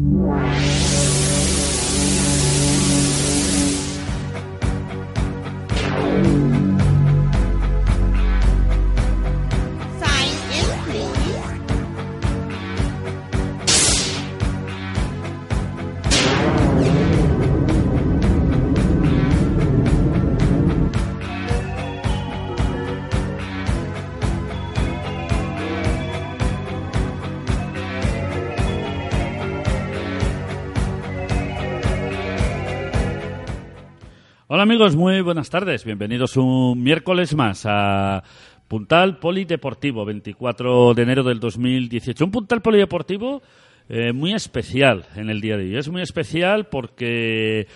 Hola amigos, muy buenas tardes. Bienvenidos un miércoles más a Puntal Polideportivo, 24 de enero del 2018. Un Puntal Polideportivo eh, muy especial en el día de hoy. Es muy especial porque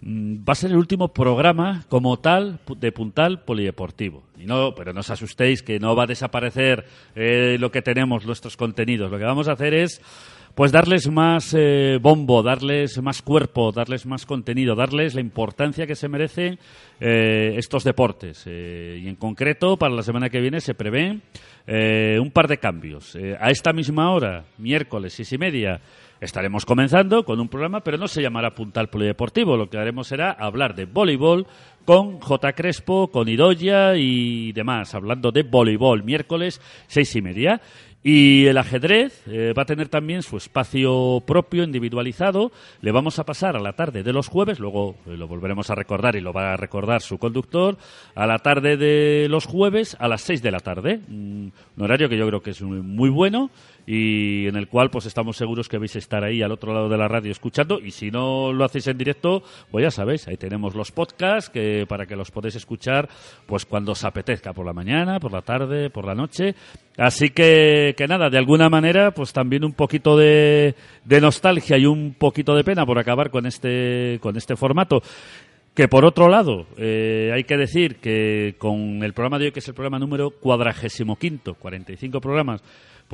mm, va a ser el último programa como tal de Puntal Polideportivo. Y no, pero no os asustéis que no va a desaparecer eh, lo que tenemos, nuestros contenidos. Lo que vamos a hacer es pues darles más eh, bombo, darles más cuerpo, darles más contenido, darles la importancia que se merecen eh, estos deportes. Eh, y en concreto, para la semana que viene se prevén un par de cambios. a esta misma hora, miércoles, seis y media, estaremos comenzando con un programa, pero no se llamará Puntal Polideportivo. Lo que haremos será hablar de voleibol con J. Crespo, con Idoya y demás, hablando de voleibol, miércoles, seis y media. Y el ajedrez eh, va a tener también su espacio propio, individualizado. Le vamos a pasar a la tarde de los jueves, luego eh, lo volveremos a recordar y lo va a recordar su conductor, a la tarde de los jueves a las seis de la tarde. un horario que yo creo que es muy bueno y en el cual pues estamos seguros que vais a estar ahí al otro lado de la radio escuchando. Y si no lo hacéis en directo pues ya sabéis ahí tenemos los podcasts que para que los podéis escuchar pues cuando os apetezca por la mañana por la tarde por la noche. Así que que nada de alguna manera pues también un poquito de, de nostalgia y un poquito de pena por acabar con este con este formato. Que por otro lado, eh, hay que decir que con el programa de hoy, que es el programa número cuadragésimo quinto, 45 programas,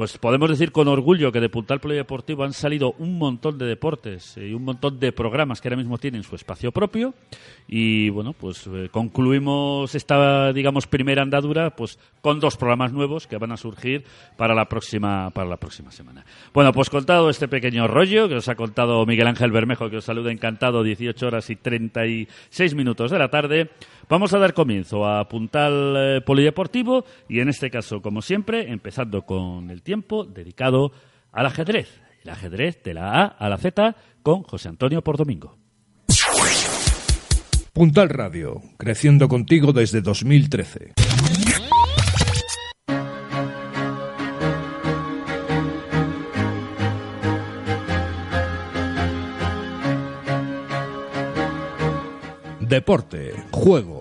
pues podemos decir con orgullo que de Puntal Polideportivo han salido un montón de deportes y un montón de programas que ahora mismo tienen su espacio propio y bueno, pues eh, concluimos esta digamos primera andadura pues con dos programas nuevos que van a surgir para la próxima para la próxima semana. Bueno, pues contado este pequeño rollo que os ha contado Miguel Ángel Bermejo que os saluda encantado 18 horas y 36 minutos de la tarde. Vamos a dar comienzo a Puntal eh, Polideportivo y en este caso, como siempre, empezando con el tiempo dedicado al ajedrez. El ajedrez de la A a la Z con José Antonio por domingo. Puntal Radio, creciendo contigo desde 2013. Deporte, juego,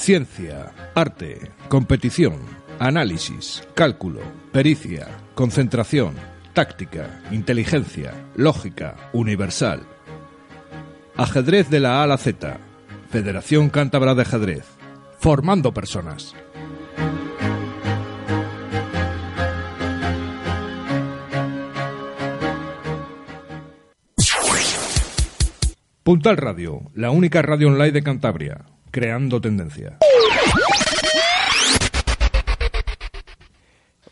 ciencia, arte, competición, análisis, cálculo, pericia, concentración, táctica, inteligencia, lógica, universal. Ajedrez de la A a la Z. Federación Cántabra de Ajedrez. Formando personas. Puntal Radio, la única radio online de Cantabria, creando tendencia.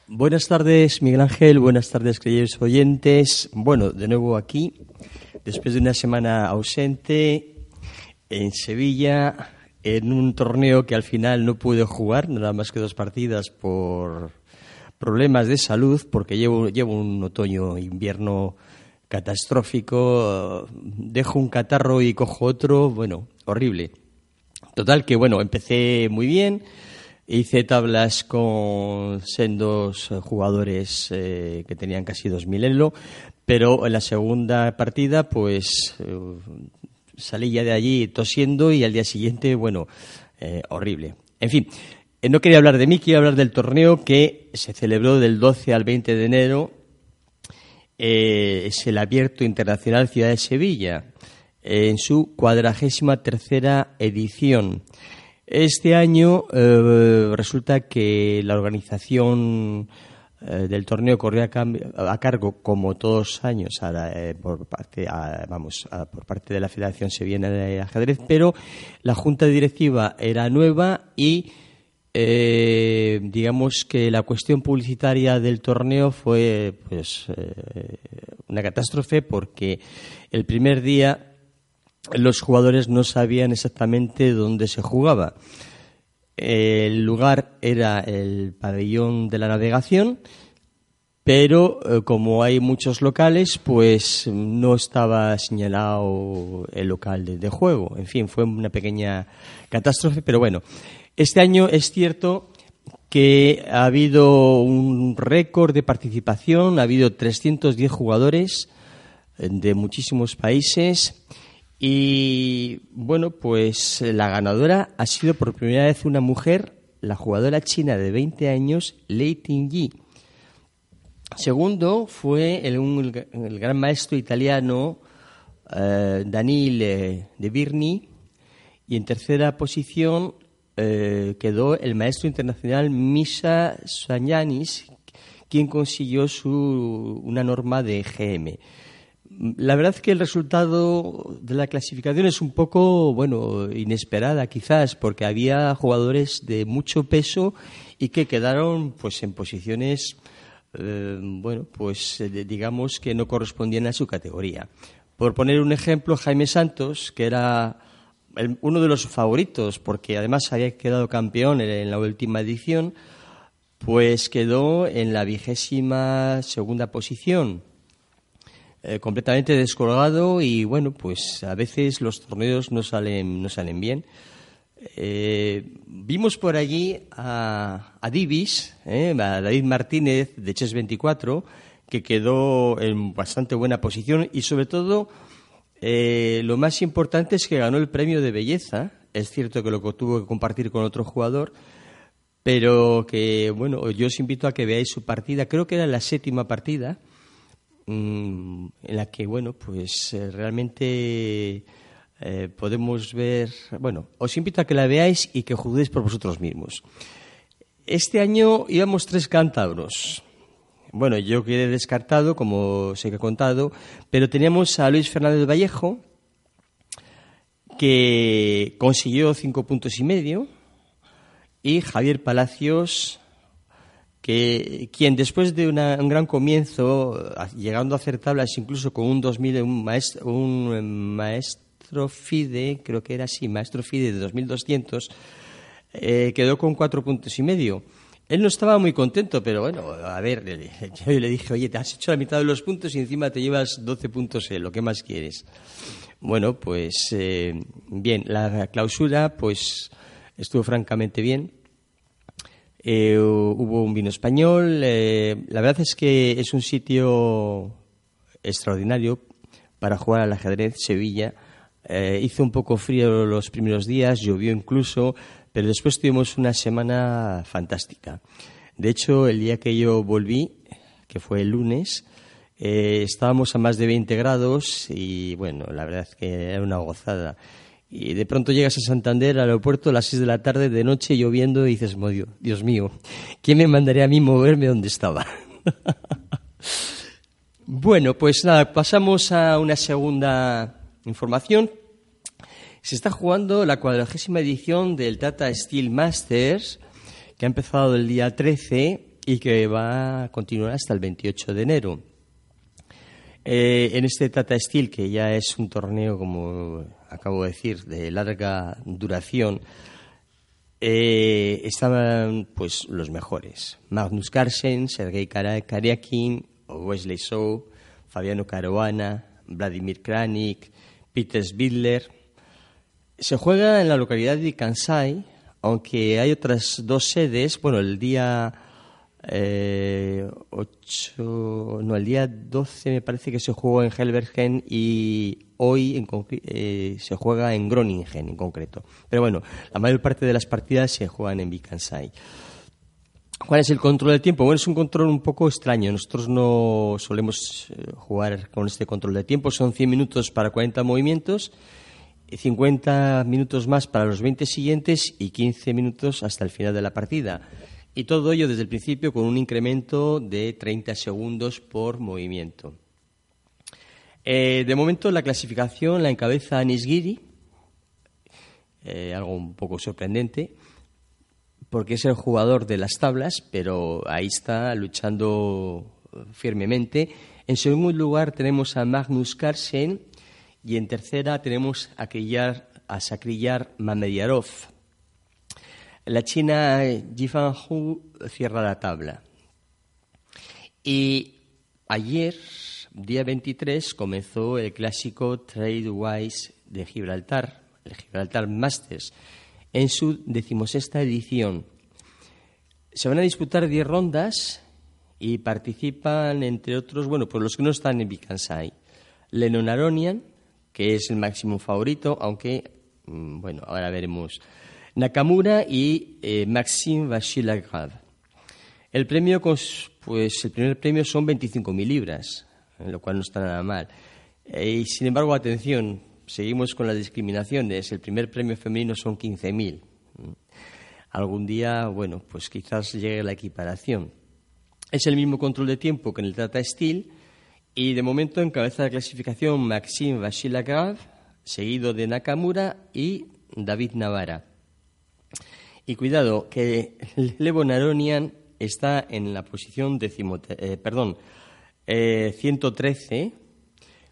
Buenas tardes, Miguel Ángel. Buenas tardes, queridos oyentes. Bueno, de nuevo aquí, después de una semana ausente en Sevilla, en un torneo que al final no pude jugar, nada más que dos partidas por problemas de salud, porque llevo, llevo un otoño-invierno catastrófico, dejo un catarro y cojo otro, bueno, horrible. Total que bueno, empecé muy bien, hice tablas con sendos jugadores eh, que tenían casi 2000 elo, pero en la segunda partida pues eh, salí ya de allí tosiendo y al día siguiente, bueno, eh, horrible. En fin, no quería hablar de mí, quiero hablar del torneo que se celebró del 12 al 20 de enero es el Abierto Internacional Ciudad de Sevilla, en su cuadragésima tercera edición. Este año eh, resulta que la organización eh, del torneo corrió a, cargo, como todos años, por, parte, vamos, por parte de la Federación Sevillana de Ajedrez, pero la junta directiva era nueva y eh, digamos que la cuestión publicitaria del torneo fue pues eh, una catástrofe porque el primer día los jugadores no sabían exactamente dónde se jugaba. El lugar era el pabellón de la navegación, pero eh, como hay muchos locales, pues no estaba señalado el local de, de juego. En fin, fue una pequeña catástrofe, pero bueno, este año es cierto que ha habido un récord de participación, ha habido 310 jugadores eh, de muchísimos países y bueno, pues la ganadora ha sido por primera vez una mujer, la jugadora china de 20 años, Lei Tingyi. Segundo fue el, gran maestro italiano eh, Danile De Birni y en tercera posición eh, quedó el maestro internacional Misha Sanyanis, quien consiguió su, una norma de GM. La verdad es que el resultado de la clasificación es un poco, bueno, inesperada quizás, porque había jugadores de mucho peso y que quedaron, pues, en posiciones, eh, bueno, pues, eh, digamos que no correspondían a su categoría. Por poner un ejemplo, Jaime Santos, que era uno de los favoritos, porque además había quedado campeón en, la última edición, pues quedó en la vigésima segunda posición, eh, completamente descolgado y bueno, pues a veces los torneos no salen, no salen bien. Eh, vimos por allí a, a Divis, eh, a David Martínez de Chess 24, que quedó en bastante buena posición y sobre todo eh, lo más importante es que ganó el premio de belleza. Es cierto que lo tuvo que compartir con otro jugador, pero que, bueno, yo os invito a que veáis su partida. Creo que era la séptima partida, en la que, bueno, pues eh, realmente eh, podemos ver. Bueno, os invito a que la veáis y que juzguéis por vosotros mismos. Este año íbamos tres cántabros. Bueno, yo quedé descartado, como se he contado, pero teníamos a Luis Fernández Vallejo, que consiguió cinco puntos y medio, y Javier Palacios, que quien después de un gran comienzo, llegando a hacer tablas incluso con un 2000, un maestro, un maestro FIDE, creo que era así, maestro FIDE de 2200, eh, quedó con cuatro puntos y medio. Él no estaba muy contento, pero bueno, a ver, yo le dije, oye, te has hecho la mitad de los puntos y encima te llevas 12 puntos, lo que más quieres. Bueno, pues eh, bien, la clausura pues estuvo francamente bien. Eh, hubo un vino español. Eh, la verdad es que es un sitio extraordinario para jugar al ajedrez, Sevilla. hizo un poco frío los primeros días, llovió incluso, pero después tuvimos una semana fantástica. De hecho, el día que yo volví, que fue el lunes, eh, estábamos a más de 20 grados y bueno, la verdad es que era una gozada. Y de pronto llegas a Santander, al aeropuerto, a las 6 de la tarde, de noche, lloviendo, y dices, Dios mío, ¿quién me mandaría a mí moverme donde estaba? bueno, pues nada, pasamos a una segunda información se está jugando la cuadragésima edición del Tata Steel Masters, que ha empezado el día 13 y que va a continuar hasta el 28 de enero. Eh, en este Tata Steel, que ya es un torneo, como acabo de decir, de larga duración, eh, estaban pues los mejores. Magnus Carlsen, Sergei Karyakin, Wesley Shaw, Fabiano Caruana, Vladimir Kranik, Peter Spidler se juega en la localidad de Kansai, aunque hay otras dos sedes. Bueno, el día eh, no, el día 12 me parece que se jugó en Helbergen y hoy eh, se juega en Groningen en concreto. Pero bueno, la mayor parte de las partidas se juegan en Vikansai. ¿Cuál es el control del tiempo? Bueno, es un control un poco extraño. Nosotros no solemos eh, jugar con este control de tiempo. Son 100 minutos para 40 movimientos 50 minutos más para los 20 siguientes y 15 minutos hasta el final de la partida. Y todo ello desde el principio con un incremento de 30 segundos por movimiento. Eh, de momento la clasificación la encabeza Anis Giri, eh, algo un poco sorprendente, porque es el jugador de las tablas, pero ahí está luchando firmemente. En segundo lugar tenemos a Magnus Carlsen y en tercera tenemos a, Kriyar, a Mamediarov. La China Jifan Hu cierra la tabla. Y ayer, día 23, comenzó el clásico Tradewise de Gibraltar, el Gibraltar Masters, en su decimosexta edición. Se van a disputar diez rondas y participan, entre otros, bueno, pues los que no están en Bikansai. Lennon Aronian, que es el máximo favorito, aunque, mm, bueno, ahora veremos. Nakamura y eh, Maxime Vachilagrad. El premio, pues, el primer premio son 25.000 libras, lo cual no está nada mal. Eh, y sin embargo, atención, seguimos con las discriminaciones. El primer premio femenino son 15.000. Algún día, bueno, pues quizás llegue la equiparación. Es el mismo control de tiempo que en el Tata Steel y de momento encabeza la clasificación Maxime Vachilagrav, seguido de Nakamura y David Navarra. Y cuidado, que Levo Naronian está en la posición decimo, eh, perdón, 113, eh,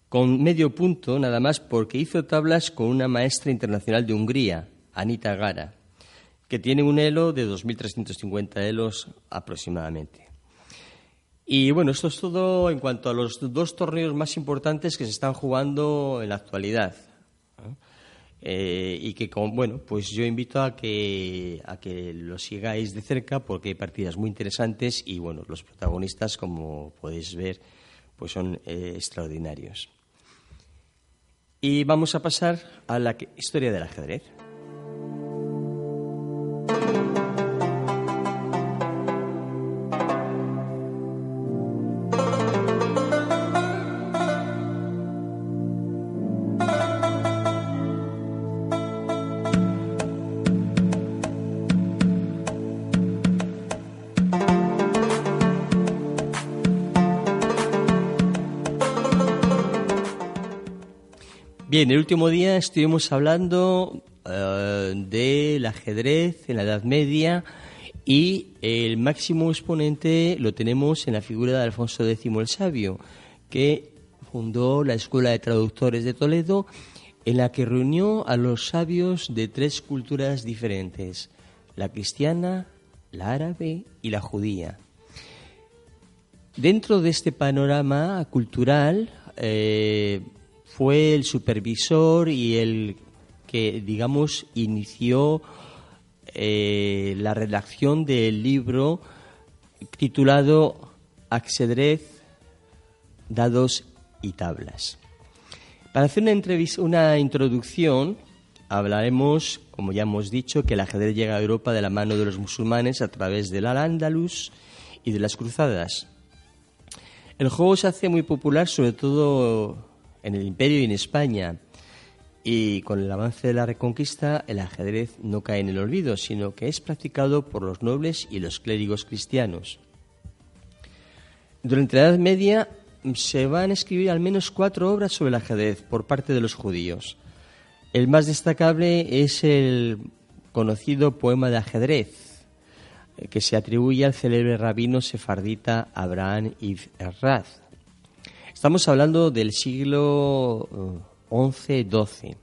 con medio punto nada más porque hizo tablas con una maestra internacional de Hungría, Anita Gara, que tiene un elo de 2.350 elos aproximadamente. Y bueno, esto es todo en cuanto a los dos torneos más importantes que se están jugando en la actualidad. Eh, y que, bueno, pues yo invito a que, a que lo sigáis de cerca porque hay partidas muy interesantes y, bueno, los protagonistas, como podéis ver, pues son eh, extraordinarios. Y vamos a pasar a la historia del ajedrez. Bien, el último día estuvimos hablando eh, del ajedrez en la Edad Media y el máximo exponente lo tenemos en la figura de Alfonso X el Sabio, que fundó la Escuela de Traductores de Toledo, en la que reunió a los sabios de tres culturas diferentes, la cristiana, la árabe y la judía. Dentro de este panorama cultural, eh, fue el supervisor y el que, digamos, inició eh, la redacción del libro titulado Ajedrez, Dados y Tablas. Para hacer una, una introducción, hablaremos, como ya hemos dicho, que el ajedrez llega a Europa de la mano de los musulmanes a través del Al-Ándalus y de las cruzadas. El juego se hace muy popular, sobre todo en el imperio y en España. Y con el avance de la reconquista, el ajedrez no cae en el olvido, sino que es practicado por los nobles y los clérigos cristianos. Durante la Edad Media se van a escribir al menos cuatro obras sobre el ajedrez por parte de los judíos. El más destacable es el conocido poema de ajedrez, que se atribuye al célebre rabino sefardita Abraham Ibn Estamos hablando del siglo XI-XII.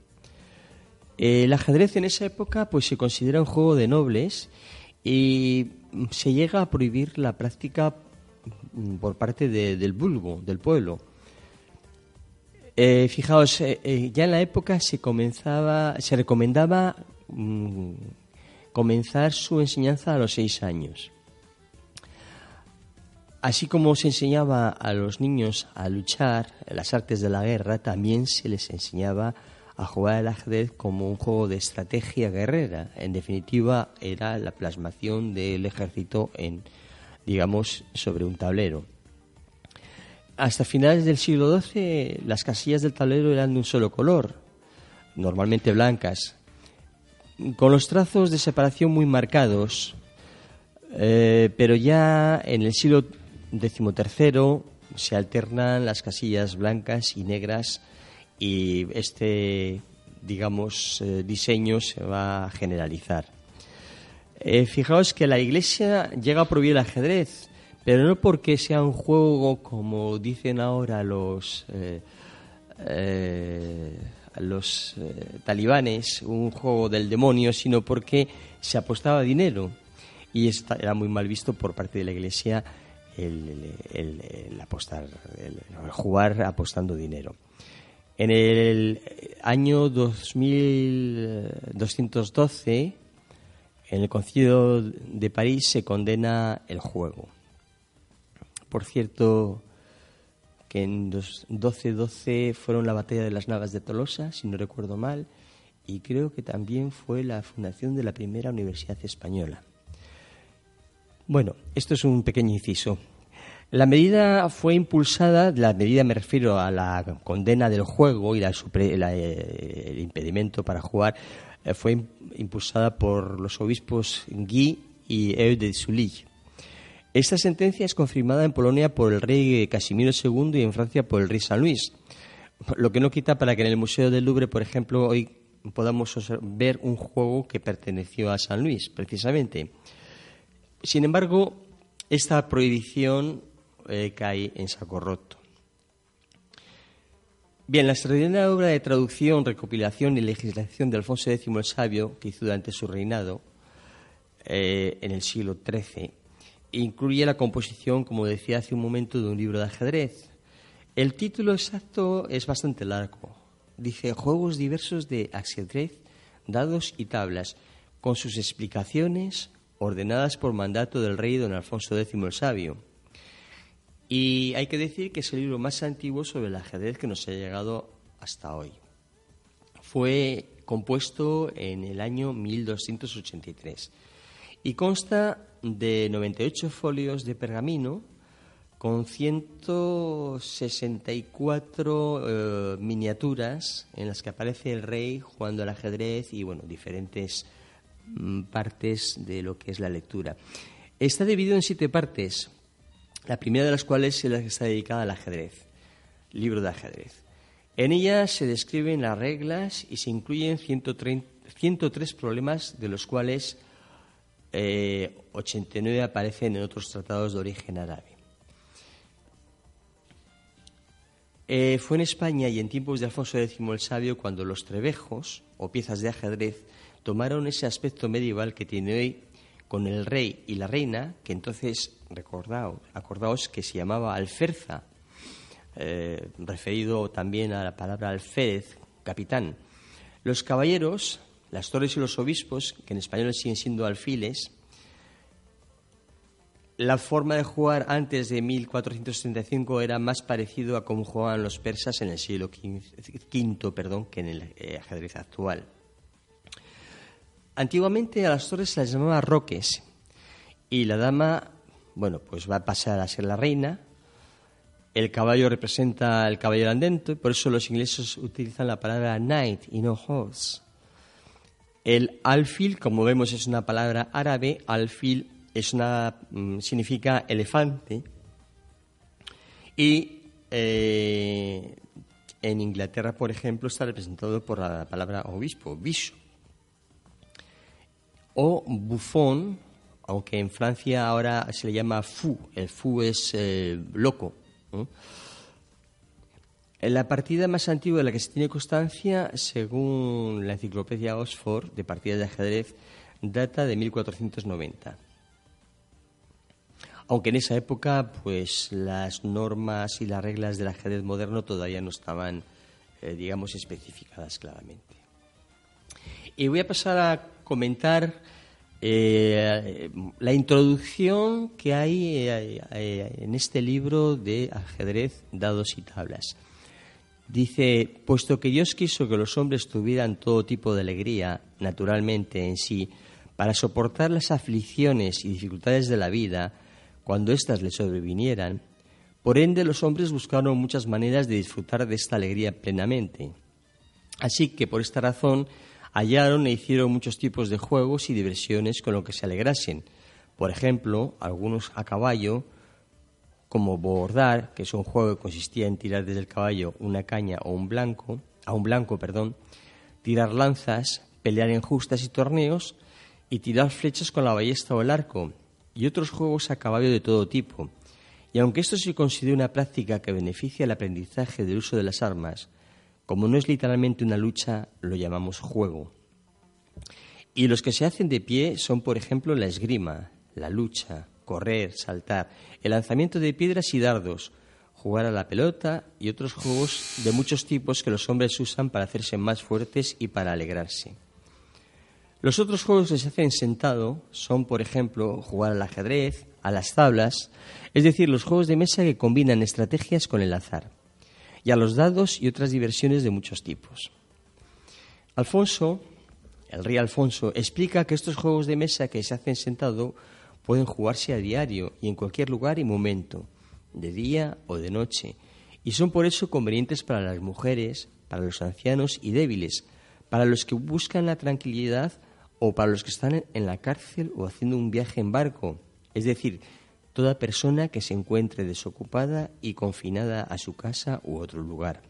Eh, el ajedrez en esa época pues se considera un juego de nobles y se llega a prohibir la práctica mm, por parte del vulgo, del pueblo. Eh, fijaos, eh, ya en la época se comenzaba, se recomendaba mm, comenzar su enseñanza a los seis años. Así como se enseñaba a los niños a luchar las artes de la guerra, también se les enseñaba a jugar al ajedrez como un juego de estrategia guerrera. En definitiva, era la plasmación del ejército en, digamos, sobre un tablero. Hasta finales del siglo XII, las casillas del tablero eran de un solo color, normalmente blancas, con los trazos de separación muy marcados. Eh, pero ya en el siglo decimotercero se alternan las casillas blancas y negras y este, digamos, eh, diseño se va a generalizar. Eh, fijaos que la Iglesia llega a prohibir el ajedrez, pero no porque sea un juego como dicen ahora los eh, los talibanes, un juego del demonio, sino porque se apostaba dinero y era muy mal visto por parte de la Iglesia el, apostar, el, jugar apostando dinero. En el año 2212, en el Concilio de París se condena el juego. Por cierto, que en 1212 fueron la batalla de las Navas de Tolosa, si no recuerdo mal, y creo que también fue la fundación de la primera universidad española. Bueno, esto es un pequeño inciso. La medida fue impulsada, la medida me refiero a la condena del juego y la, eh, el impedimento para jugar, eh, fue impulsada por los obispos Guy y Eu de. Esta sentencia es confirmada en Polonia por el rey Casimiro II y en Francia por el rey San Luis, lo que no quita para que en el Museo del Louvre, por ejemplo, hoy podamos ver un juego que perteneció a San Luis, precisamente. Sin embargo, esta prohibición eh, cae en saco roto. Bien, la extraordinaria obra de traducción, recopilación y legislación de Alfonso X el Sabio, que hizo durante su reinado eh, en el siglo XIII, incluye la composición, como decía hace un momento, de un libro de ajedrez. El título exacto es bastante largo. Dice Juegos diversos de ajedrez, dados y tablas, con sus explicaciones, ordenadas por mandato del rey don Alfonso X el Sabio. Y hay que decir que es el libro más antiguo sobre el ajedrez que nos ha llegado hasta hoy. Fue compuesto en el año 1283 y consta de 98 folios de pergamino con 164 eh, miniaturas en las que aparece el rey jugando al ajedrez y bueno, diferentes partes de lo que es la lectura. Está dividido en siete partes, la primera de las cuales es la que está dedicada al ajedrez, libro de ajedrez. En ella se describen las reglas y se incluyen 103 problemas, de los cuales 89 eh, aparecen en otros tratados de origen árabe. Eh, fue en España y en tiempos de Alfonso X el Sabio cuando los trebejos, o piezas de ajedrez, tomaron ese aspecto medieval que tiene hoy con el rey y la reina, que entonces, recordaos, acordaos que se llamaba alferza, eh, referido también a la palabra alférez, capitán. Los caballeros, las torres y los obispos, que en español siguen siendo alfiles, la forma de jugar antes de 1475 era más parecido a cómo jugaban los persas en el siglo V, perdón, que en el eh, ajedrez actual. Antiguamente a las torres se las llamaba roques y la dama, bueno, pues va a pasar a ser la reina. El caballo representa el caballero andante, por eso los ingleses utilizan la palabra knight y no horse. El alfil, como vemos, es una palabra árabe. Alfil es una, mm, significa elefante. Y eh, en Inglaterra, por ejemplo, está representado por la palabra obispo, bishop o bufón, aunque en Francia ahora se le llama fou, el fou es eh, loco. La partida más antigua de la que se tiene constancia, según la enciclopedia Oxford de partidas de ajedrez, data de 1490. Aunque en esa época, pues las normas y las reglas del ajedrez moderno todavía no estaban, eh, digamos, especificadas claramente. Y voy a pasar a comentar eh, la introducción que hay eh, en este libro de ajedrez, dados y tablas. Dice, puesto que Dios quiso que los hombres tuvieran todo tipo de alegría, naturalmente en sí, para soportar las aflicciones y dificultades de la vida, cuando éstas les sobrevinieran, por ende los hombres buscaron muchas maneras de disfrutar de esta alegría plenamente. Así que por esta razón hallaron e hicieron muchos tipos de juegos y diversiones con lo que se alegrasen. Por ejemplo, algunos a caballo, como bordar, que es un juego que consistía en tirar desde el caballo una caña o un blanco, a un blanco, perdón, tirar lanzas, pelear en justas y torneos, y tirar flechas con la ballesta o el arco, y otros juegos a caballo de todo tipo. Y aunque esto se considera una práctica que beneficia el aprendizaje del uso de las armas, como no es literalmente una lucha, lo llamamos juego. Y los que se hacen de pie son, por ejemplo, la esgrima, la lucha, correr, saltar, el lanzamiento de piedras y dardos, jugar a la pelota y otros juegos de muchos tipos que los hombres usan para hacerse más fuertes y para alegrarse. Los otros juegos que se hacen sentado son, por ejemplo, jugar al ajedrez, a las tablas, es decir, los juegos de mesa que combinan estrategias con el azar, y a los dados y otras diversiones de muchos tipos. Alfonso el rey Alfonso explica que estos juegos de mesa que se hacen sentado pueden jugarse a diario y en cualquier lugar y momento, de día o de noche, y son por eso convenientes para las mujeres, para los ancianos y débiles, para los que buscan la tranquilidad o para los que están en la cárcel o haciendo un viaje en barco, es decir, toda persona que se encuentre desocupada y confinada a su casa u otro lugar.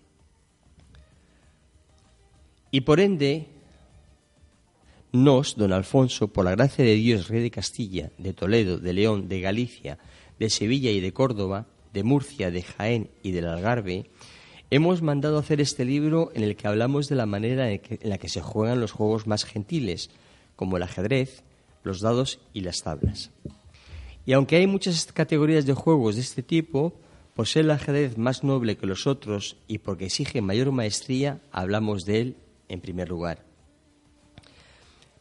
Y por ende, nos, don Alfonso, por la gracia de Dios, rey de Castilla, de Toledo, de León, de Galicia, de Sevilla y de Córdoba, de Murcia, de Jaén y del Algarve, hemos mandado hacer este libro en el que hablamos de la manera en, la que se juegan los juegos más gentiles, como el ajedrez, los dados y las tablas. Y aunque hay muchas categorías de juegos de este tipo, por ser el ajedrez más noble que los otros y porque exige mayor maestría, hablamos de él en primer lugar.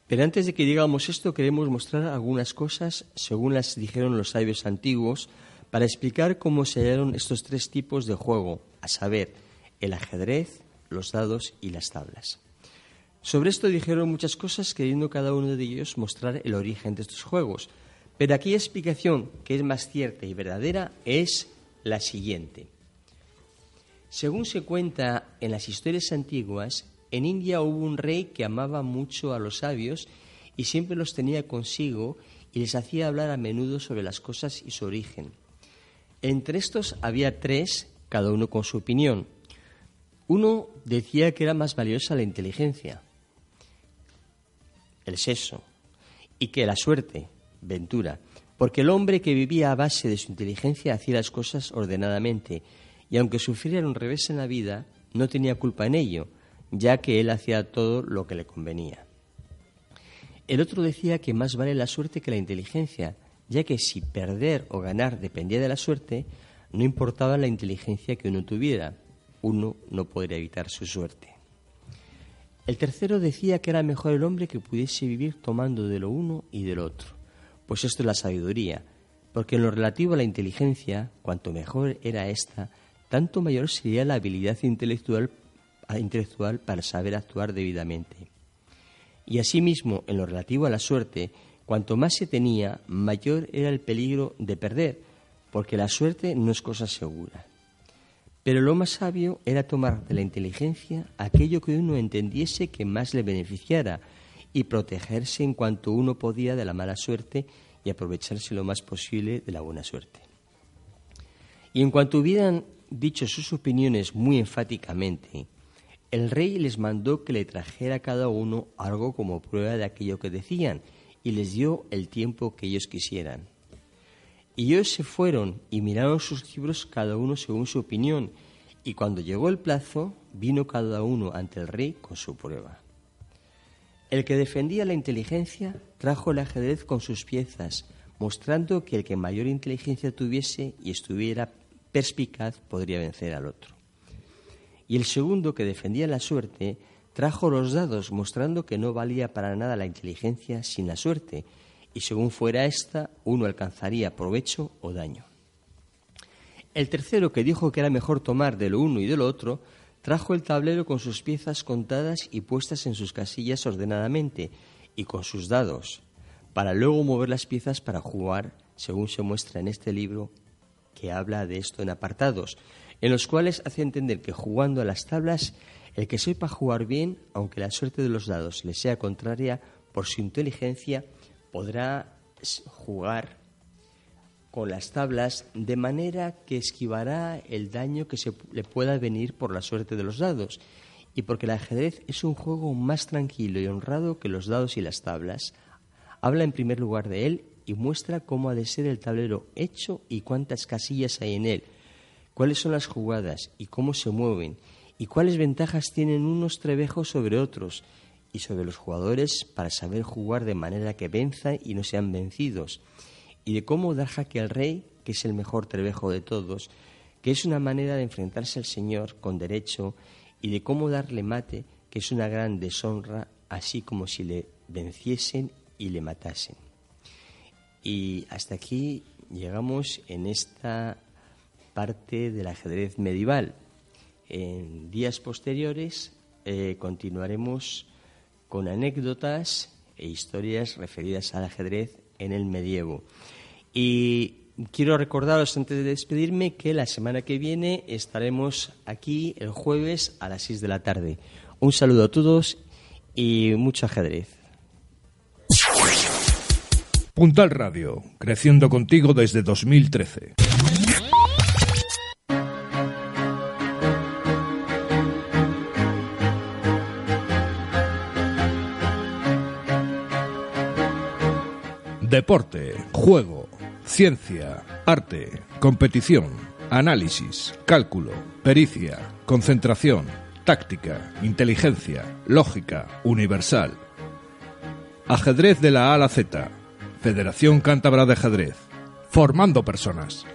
Pero antes de que digamos esto, queremos mostrar algunas cosas según las dijeron los sabios antiguos para explicar cómo se hallaron estos tres tipos de juego, a saber, el ajedrez, los dados y las tablas. Sobre esto dijeron muchas cosas, queriendo cada uno de ellos mostrar el origen de estos juegos. Pero aquella explicación que es más cierta y verdadera es la siguiente. Según se cuenta en las historias antiguas, en India hubo un rey que amaba mucho a los sabios y siempre los tenía consigo y les hacía hablar a menudo sobre las cosas y su origen. Entre estos había tres, cada uno con su opinión. Uno decía que era más valiosa la inteligencia, el sexo, y que la suerte, ventura, porque el hombre que vivía a base de su inteligencia hacía las cosas ordenadamente, y aunque sufriera un revés en la vida, no tenía culpa en ello, ya que él hacía todo lo que le convenía. El otro decía que más vale la suerte que la inteligencia, ya que si perder o ganar dependía de la suerte, no importaba la inteligencia que uno tuviera, uno no podría evitar su suerte. El tercero decía que era mejor el hombre que pudiese vivir tomando de lo uno y del otro, pues esto es la sabiduría, porque en lo relativo a la inteligencia, cuanto mejor era ésta, tanto mayor sería la habilidad intelectual intelectual para saber actuar debidamente. Y asimismo, en lo relativo a la suerte, cuanto más se tenía, mayor era el peligro de perder, porque la suerte no es cosa segura. Pero lo más sabio era tomar de la inteligencia aquello que uno entendiese que más le beneficiara y protegerse en cuanto uno podía de la mala suerte y aprovecharse lo más posible de la buena suerte. Y en cuanto hubieran dicho sus opiniones muy enfáticamente el rey les mandó que le trajera cada uno algo como prueba de aquello que decían y les dio el tiempo que ellos quisieran. Y ellos se fueron y miraron sus libros cada uno según su opinión, y cuando llegó el plazo, vino cada uno ante el rey con su prueba. El que defendía la inteligencia trajo el ajedrez con sus piezas, mostrando que el que mayor inteligencia tuviese y estuviera perspicaz podría vencer al otro y el segundo, que defendía la suerte, trajo los dados, mostrando que no valía para nada la inteligencia sin la suerte, y según fuera esta, uno alcanzaría provecho o daño. El tercero, que dijo que era mejor tomar de lo uno y de lo otro, trajo el tablero con sus piezas contadas y puestas en sus casillas ordenadamente, y con sus dados, para luego mover las piezas para jugar, según se muestra en este libro, que habla de esto en apartados, en los cuales hace entender que jugando a las tablas, el que sepa jugar bien, aunque la suerte de los dados le sea contraria por su inteligencia, podrá jugar con las tablas de manera que esquivará el daño que se le pueda venir por la suerte de los dados. Y porque el ajedrez es un juego más tranquilo y honrado que los dados y las tablas, Habla en primer lugar de él y muestra cómo ha de ser el tablero hecho y cuántas casillas hay en él, cuáles son las jugadas y cómo se mueven, y cuáles ventajas tienen unos trebejos sobre otros, y sobre los jugadores para saber jugar de manera que venzan y no sean vencidos, y de cómo dar jaque al rey, que es el mejor trebejo de todos, que es una manera de enfrentarse al Señor con derecho, y de cómo darle mate, que es una gran deshonra, así como si le venciesen y le matasen. Y hasta aquí llegamos en esta parte del ajedrez medieval. En días posteriores eh, continuaremos con anécdotas e historias referidas al ajedrez en el medievo. Y quiero recordaros antes de despedirme que la semana que viene estaremos aquí el jueves a las 6 de la tarde. Un saludo a todos y mucho ajedrez. Puntal Radio, creciendo contigo desde 2013. Deporte, juego, ciencia, arte, competición, análisis, cálculo, pericia, concentración, táctica, inteligencia, lógica, universal. Ajedrez de la A a la Z. Federación Cántabra de Ajedrez. Formando personas.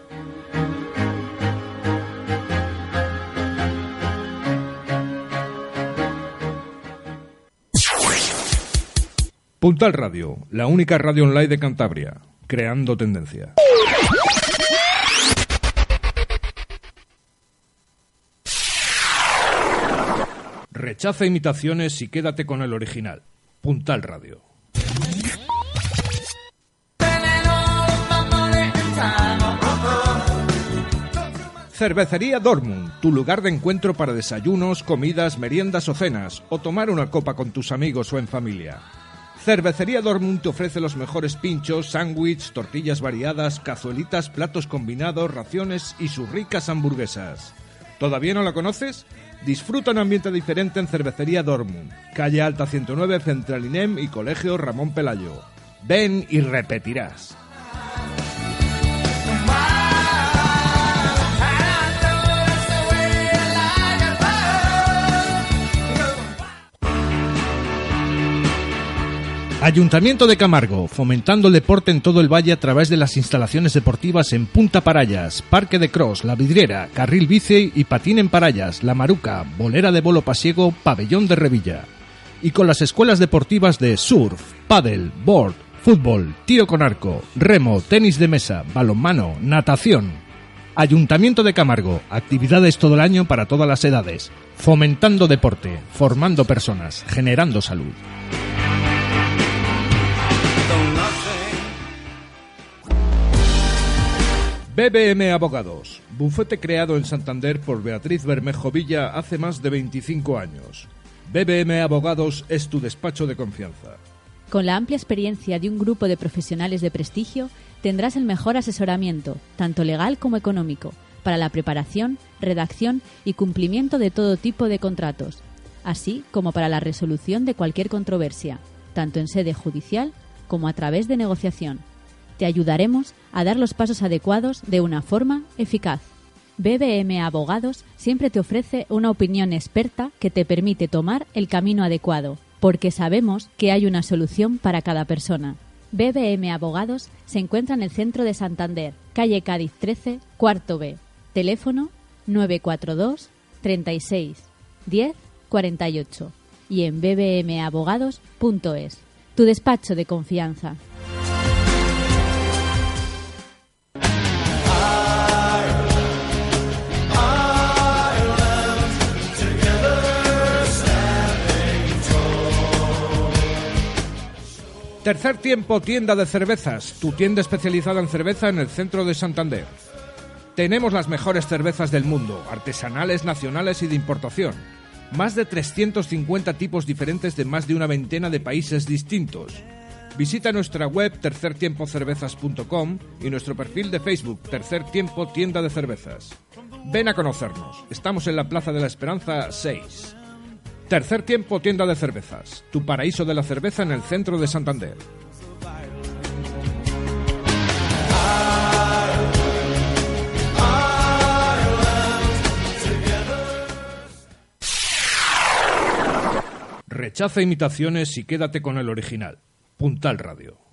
Puntal Radio, la única radio online de Cantabria, creando tendencia. Rechaza imitaciones y quédate con el original. Puntal Radio. Cervecería Dortmund, tu lugar de encuentro para desayunos, comidas, meriendas o cenas, o tomar una copa con tus amigos o en familia. Cervecería Dortmund te ofrece los mejores pinchos, sándwiches, tortillas variadas, cazuelitas, platos combinados, raciones y sus ricas hamburguesas. ¿Todavía no la conoces? Disfruta un ambiente diferente en Cervecería Dortmund, calle Alta 109, Central INEM y Colegio Ramón Pelayo. Ven y repetirás. Ayuntamiento de Camargo, fomentando el deporte en todo el valle a través de las instalaciones deportivas en Punta Parayas, Parque de Cross, La Vidriera, Carril Bici y Patín en Parayas, La Maruca, Bolera de Bolo Pasiego, Pabellón de Revilla. Y con las escuelas deportivas de surf, paddle, board, fútbol, tiro con arco, remo, tenis de mesa, balonmano, natación. Ayuntamiento de Camargo, actividades todo el año para todas las edades, fomentando deporte, formando personas, generando salud. BBM Abogados, bufete creado en Santander por Beatriz Bermejo Villa hace más de 25 años. BBM Abogados es tu despacho de confianza. Con la amplia experiencia de un grupo de profesionales de prestigio, tendrás el mejor asesoramiento, tanto legal como económico, para la preparación, redacción y cumplimiento de todo tipo de contratos, así como para la resolución de cualquier controversia, tanto en sede judicial como a través de negociación te ayudaremos a dar los pasos adecuados de una forma eficaz. BBM Abogados siempre te ofrece una opinión experta que te permite tomar el camino adecuado, porque sabemos que hay una solución para cada persona. BBM Abogados se encuentra en el centro de Santander, calle Cádiz 13, cuarto B. Teléfono 942 36 10 48 y en bbmabogados.es. Tu despacho de confianza. Tercer tiempo, tienda de cervezas, tu tienda especializada en cerveza en el centro de Santander. Tenemos las mejores cervezas del mundo, artesanales, nacionales y de importación. Más de 350 tipos diferentes de más de una veintena de países distintos. Visita nuestra web tercertiempocervezas.com y nuestro perfil de Facebook Tercer Tiempo Tienda de Cervezas. Ven a conocernos. Estamos en la Plaza de la Esperanza 6. Tercer tiempo, tienda de cervezas. Tu paraíso de la cerveza en el centro de Santander. Rechaza imitaciones y quédate con el original. Puntal Radio.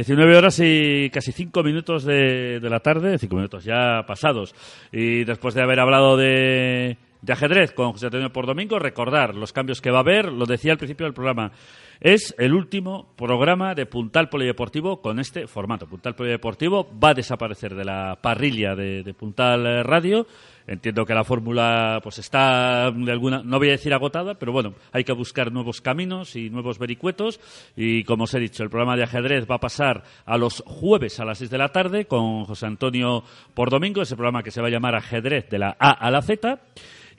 19 horas y casi 5 minutos de, de la tarde, 5 minutos ya pasados. Y después de haber hablado de, de ajedrez con José Antonio por domingo, recordar los cambios que va a haber, lo decía al principio del programa. Es el último programa de Puntal Polideportivo con este formato. Puntal Polideportivo va a desaparecer de la parrilla de, Puntal Radio. Entiendo que la fórmula pues está de alguna, no voy a decir agotada, pero bueno, hay que buscar nuevos caminos y nuevos vericuetos. Y como os he dicho, el programa de ajedrez va a pasar a los jueves a las 6 de la tarde con José Antonio por domingo, ese programa que se va a llamar Ajedrez de la A a la Z.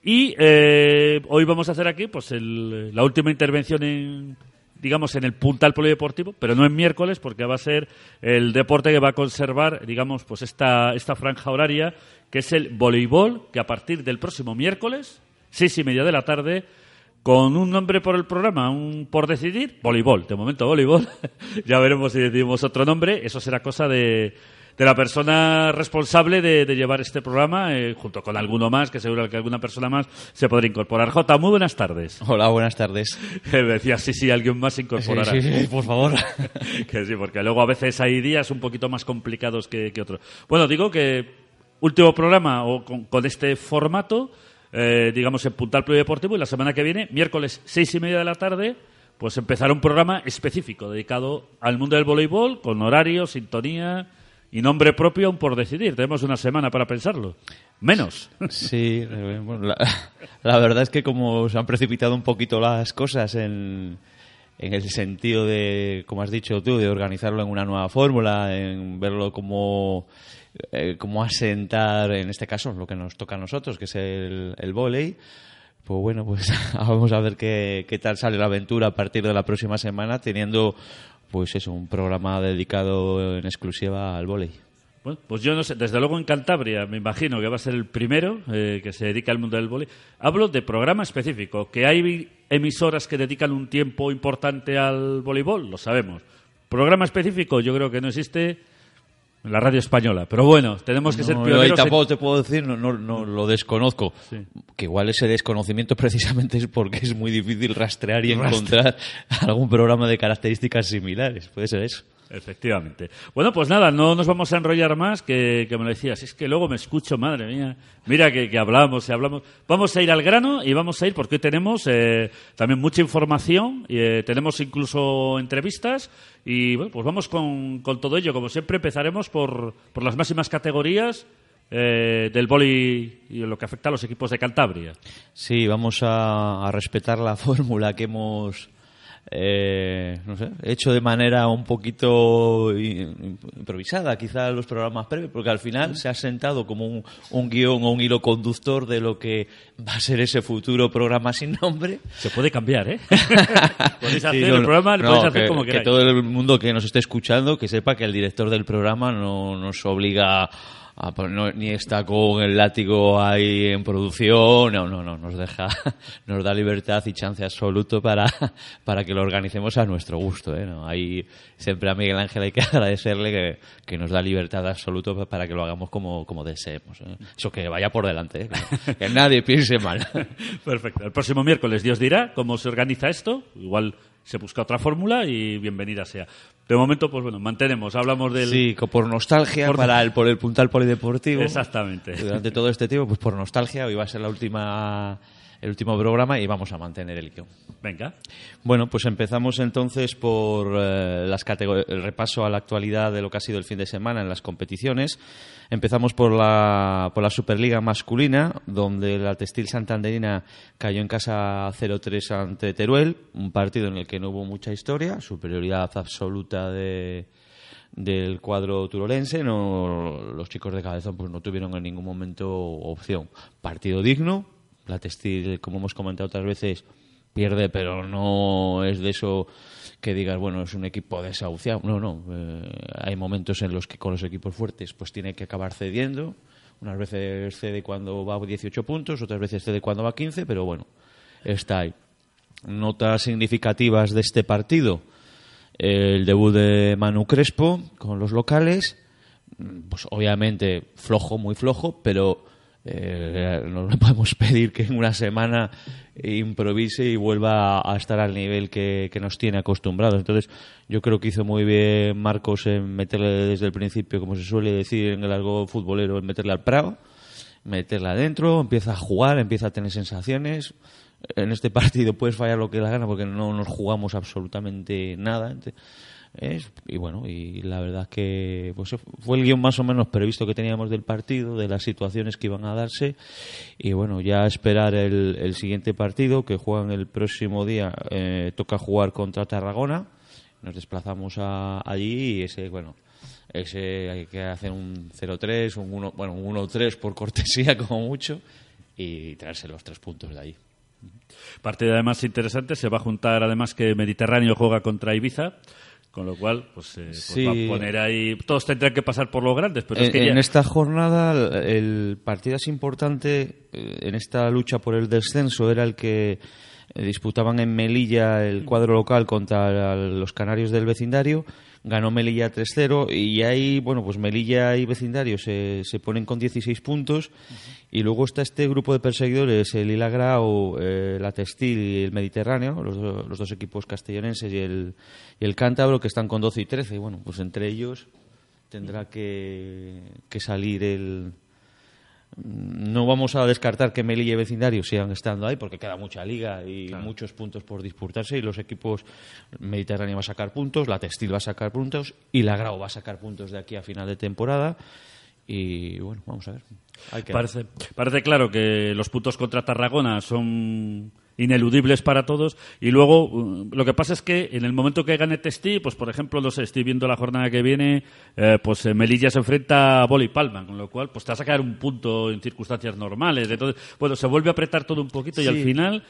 Y eh, hoy vamos a hacer aquí pues el- la última intervención en digamos en el puntal polideportivo, pero no en miércoles porque va a ser el deporte que va a conservar, digamos, pues esta esta franja horaria que es el voleibol, que a partir del próximo miércoles, seis y media de la tarde, con un nombre por el programa, un por decidir, voleibol, de momento voleibol, ya veremos si decidimos otro nombre, eso será cosa de, de la persona responsable de, de llevar este programa, eh, junto con alguno más, que seguro que alguna persona más se podrá incorporar. Jota, muy buenas tardes. Hola, buenas tardes. Decía, sí, sí, alguien más se incorporará. Sí, sí, sí, por favor. que sí, porque luego a veces hay días un poquito más complicados que, que otros. Bueno, digo que último programa o con, con este formato, eh, digamos en Puntal Polideportivo, y la semana que viene, miércoles seis y media de la tarde, pues empezará un programa específico dedicado al mundo del voleibol, con horario, sintonía y nombre propio aún por decidir. Tenemos una semana para pensarlo. Menos. Sí, eh, bueno, la, verdad es que como se han precipitado un poquito las cosas en, en el sentido de, como has dicho tú, de organizarlo en una nueva fórmula, en verlo como, eh, como asentar, en este caso, lo que nos toca a nosotros, que es el, el vóley. Pues bueno, pues vamos a ver qué, qué tal sale la aventura a partir de la próxima semana, teniendo pues eso, un programa dedicado en exclusiva al vóley. Bueno, pues yo no sé, desde luego en Cantabria me imagino que va a ser el primero eh, que se dedica al mundo del vóley. Hablo de programa específico, que hay emisoras que dedican un tiempo importante al voleibol, lo sabemos. Programa específico yo creo que no existe la radio española, pero bueno, tenemos que ser ahí pioneros. en- tampoco te puedo decir, no, no, no lo desconozco. Que igual ese desconocimiento precisamente es porque es muy difícil rastrear y encontrar algún programa de características similares. Puede ser eso. Efectivamente. Bueno, pues nada, no nos vamos a enrollar más, que, que me lo decías. Es que luego me escucho, madre mía. Mira que, que hablamos y hablamos. Vamos a ir al grano y vamos a ir porque hoy tenemos eh, también mucha información, y, eh, tenemos incluso entrevistas y bueno, pues vamos con, con todo ello. Como siempre empezaremos por, por las máximas categorías eh, del boli y lo que afecta a los equipos de Cantabria. Sí, vamos a, a respetar la fórmula que hemos eh, no sé, hecho de manera un poquito improvisada, quizá los programas previos, porque al final se ha sentado como un, un guion o un hilo conductor de lo que va a ser ese futuro programa sin nombre. Se puede cambiar, ¿eh? podéis hacer Sí, el programa, lo no, podéis hacer que, como que queráis. todo el mundo que nos esté escuchando que sepa que el director del programa no nos obliga Ah, pues no- ni está con el látigo ahí en producción, no, no, no, nos deja, nos da libertad y chance absoluto para, para que lo organicemos a nuestro gusto, ¿eh? No, siempre a Miguel Ángel hay que agradecerle que, que nos da libertad absoluta para que lo hagamos como, como deseemos, ¿eh? Eso que vaya por delante, ¿eh? que nadie piense mal. Perfecto. El próximo miércoles Dios dirá cómo se organiza esto. Igual se busca otra fórmula y bienvenida sea. De momento, pues bueno, mantenemos, hablamos del... Sí, por nostalgia Por- para el, por el puntal polideportivo. Exactamente. Durante todo este tiempo, pues por nostalgia, hoy va a ser la última, el último programa y vamos a mantener el guion. Venga. Bueno, pues empezamos entonces por eh, las el repaso a la actualidad de lo que ha sido el fin de semana en las competiciones. Empezamos por la, por la Superliga masculina, donde la Textil Santanderina cayó en casa 0-3 ante Teruel, un partido en el que no hubo mucha historia, superioridad absoluta de, del cuadro turolense. No, los chicos de Cabezón pues, no tuvieron en ningún momento opción. Partido digno, la Textil, como hemos comentado otras veces, pierde, pero no es de eso que digas, bueno, es un equipo desahuciado. No, no. eh, hay momentos en los que con los equipos fuertes pues tiene que acabar cediendo. Unas veces cede cuando va a 18 puntos, otras veces cede cuando va a 15, pero bueno, está ahí. Notas significativas de este partido. El debut de Manu Crespo con los locales. Pues obviamente flojo, muy flojo, pero eh, no le podemos pedir que en una semana improvise y vuelva a, estar al nivel que, que nos tiene acostumbrados. Entonces, yo creo que hizo muy bien Marcos en meterle desde el principio, como se suele decir en el algo futbolero, en meterle al prado, meterla adentro, empieza a jugar, empieza a tener sensaciones. En este partido puedes fallar lo que la gana porque no nos jugamos absolutamente nada. Es- y bueno, y la verdad que pues fue el guion más o menos previsto que teníamos del partido, de las situaciones que iban a darse. Y bueno, ya esperar el, siguiente partido que juegan el próximo día. eh, toca jugar contra Tarragona. Nos desplazamos a- allí y ese, bueno, ese hay que hacer un 0-3, un 1, bueno, un 1-3 por cortesía como mucho y traerse los tres puntos de ahí. Partido además interesante. Se va a juntar además que Mediterráneo juega contra Ibiza. Con lo cual, pues, eh, pues Sí. va a poner ahí... Todos tendrán que pasar por los grandes, pero es en, que ya- en esta jornada el partido es importante eh, en esta lucha por el descenso era el que eh, disputaban en Melilla el cuadro local contra los canarios del vecindario ganó Melilla 3-0 y ahí, bueno, pues Melilla y vecindario se, se ponen con 16 puntos. Y luego está este grupo de perseguidores, el Ilagrao, eh, la Textil y el Mediterráneo, los, los dos equipos castellonenses y el, y el Cántabro que están con 12 y 13 y bueno, pues entre ellos tendrá que, que salir el... No vamos a descartar que Melilla y Vecindario sigan estando ahí porque queda mucha liga y muchos puntos por disputarse y los equipos Mediterráneo va a sacar puntos, la Textil va a sacar puntos y la Grau va a sacar puntos de aquí a final de temporada y bueno, vamos a ver. Hay que- Parece, parece claro que los puntos contra Tarragona son ineludibles para todos y luego uh, lo que pasa es que en el momento que gane Testí, pues por ejemplo, no sé, estoy viendo la jornada que viene, eh, pues eh, Melilla se enfrenta a Boli Palma, con lo cual pues te vas a sacar un punto en circunstancias normales. Entonces, bueno, se vuelve a apretar todo un poquito y al final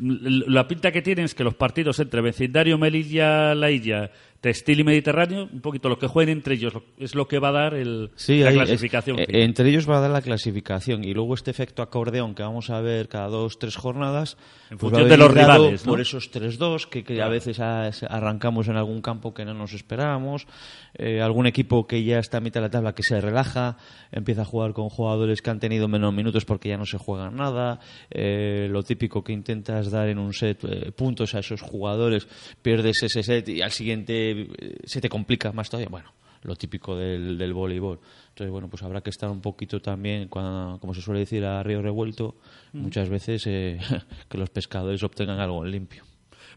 la pinta que tienen es que los partidos entre vecindario, Melilla, La Illa, Textil y Mediterráneo, un poquito lo que jueguen entre ellos lo- es lo que va a dar el, Sí, la ahí clasificación. eh, entre ellos va a dar la clasificación y luego este efecto acordeón que vamos a ver cada dos, tres jornadas. En pues función de los rivales, ¿no? Por esos 3-2 que, que a veces arrancamos en algún campo que no nos esperábamos. eh, algún equipo que ya está a mitad de la tabla que se relaja, empieza a jugar con jugadores que han tenido menos minutos porque ya no se juegan nada. eh, lo típico que intentas dar en un set eh, puntos a esos jugadores, pierdes ese set y al siguiente eh, se te complica más todavía. Bueno, lo típico del, del voleibol. Entonces, bueno, pues habrá que estar un poquito también, cuando, como se suele decir, a río revuelto, muchas veces eh, que los pescadores obtengan algo limpio.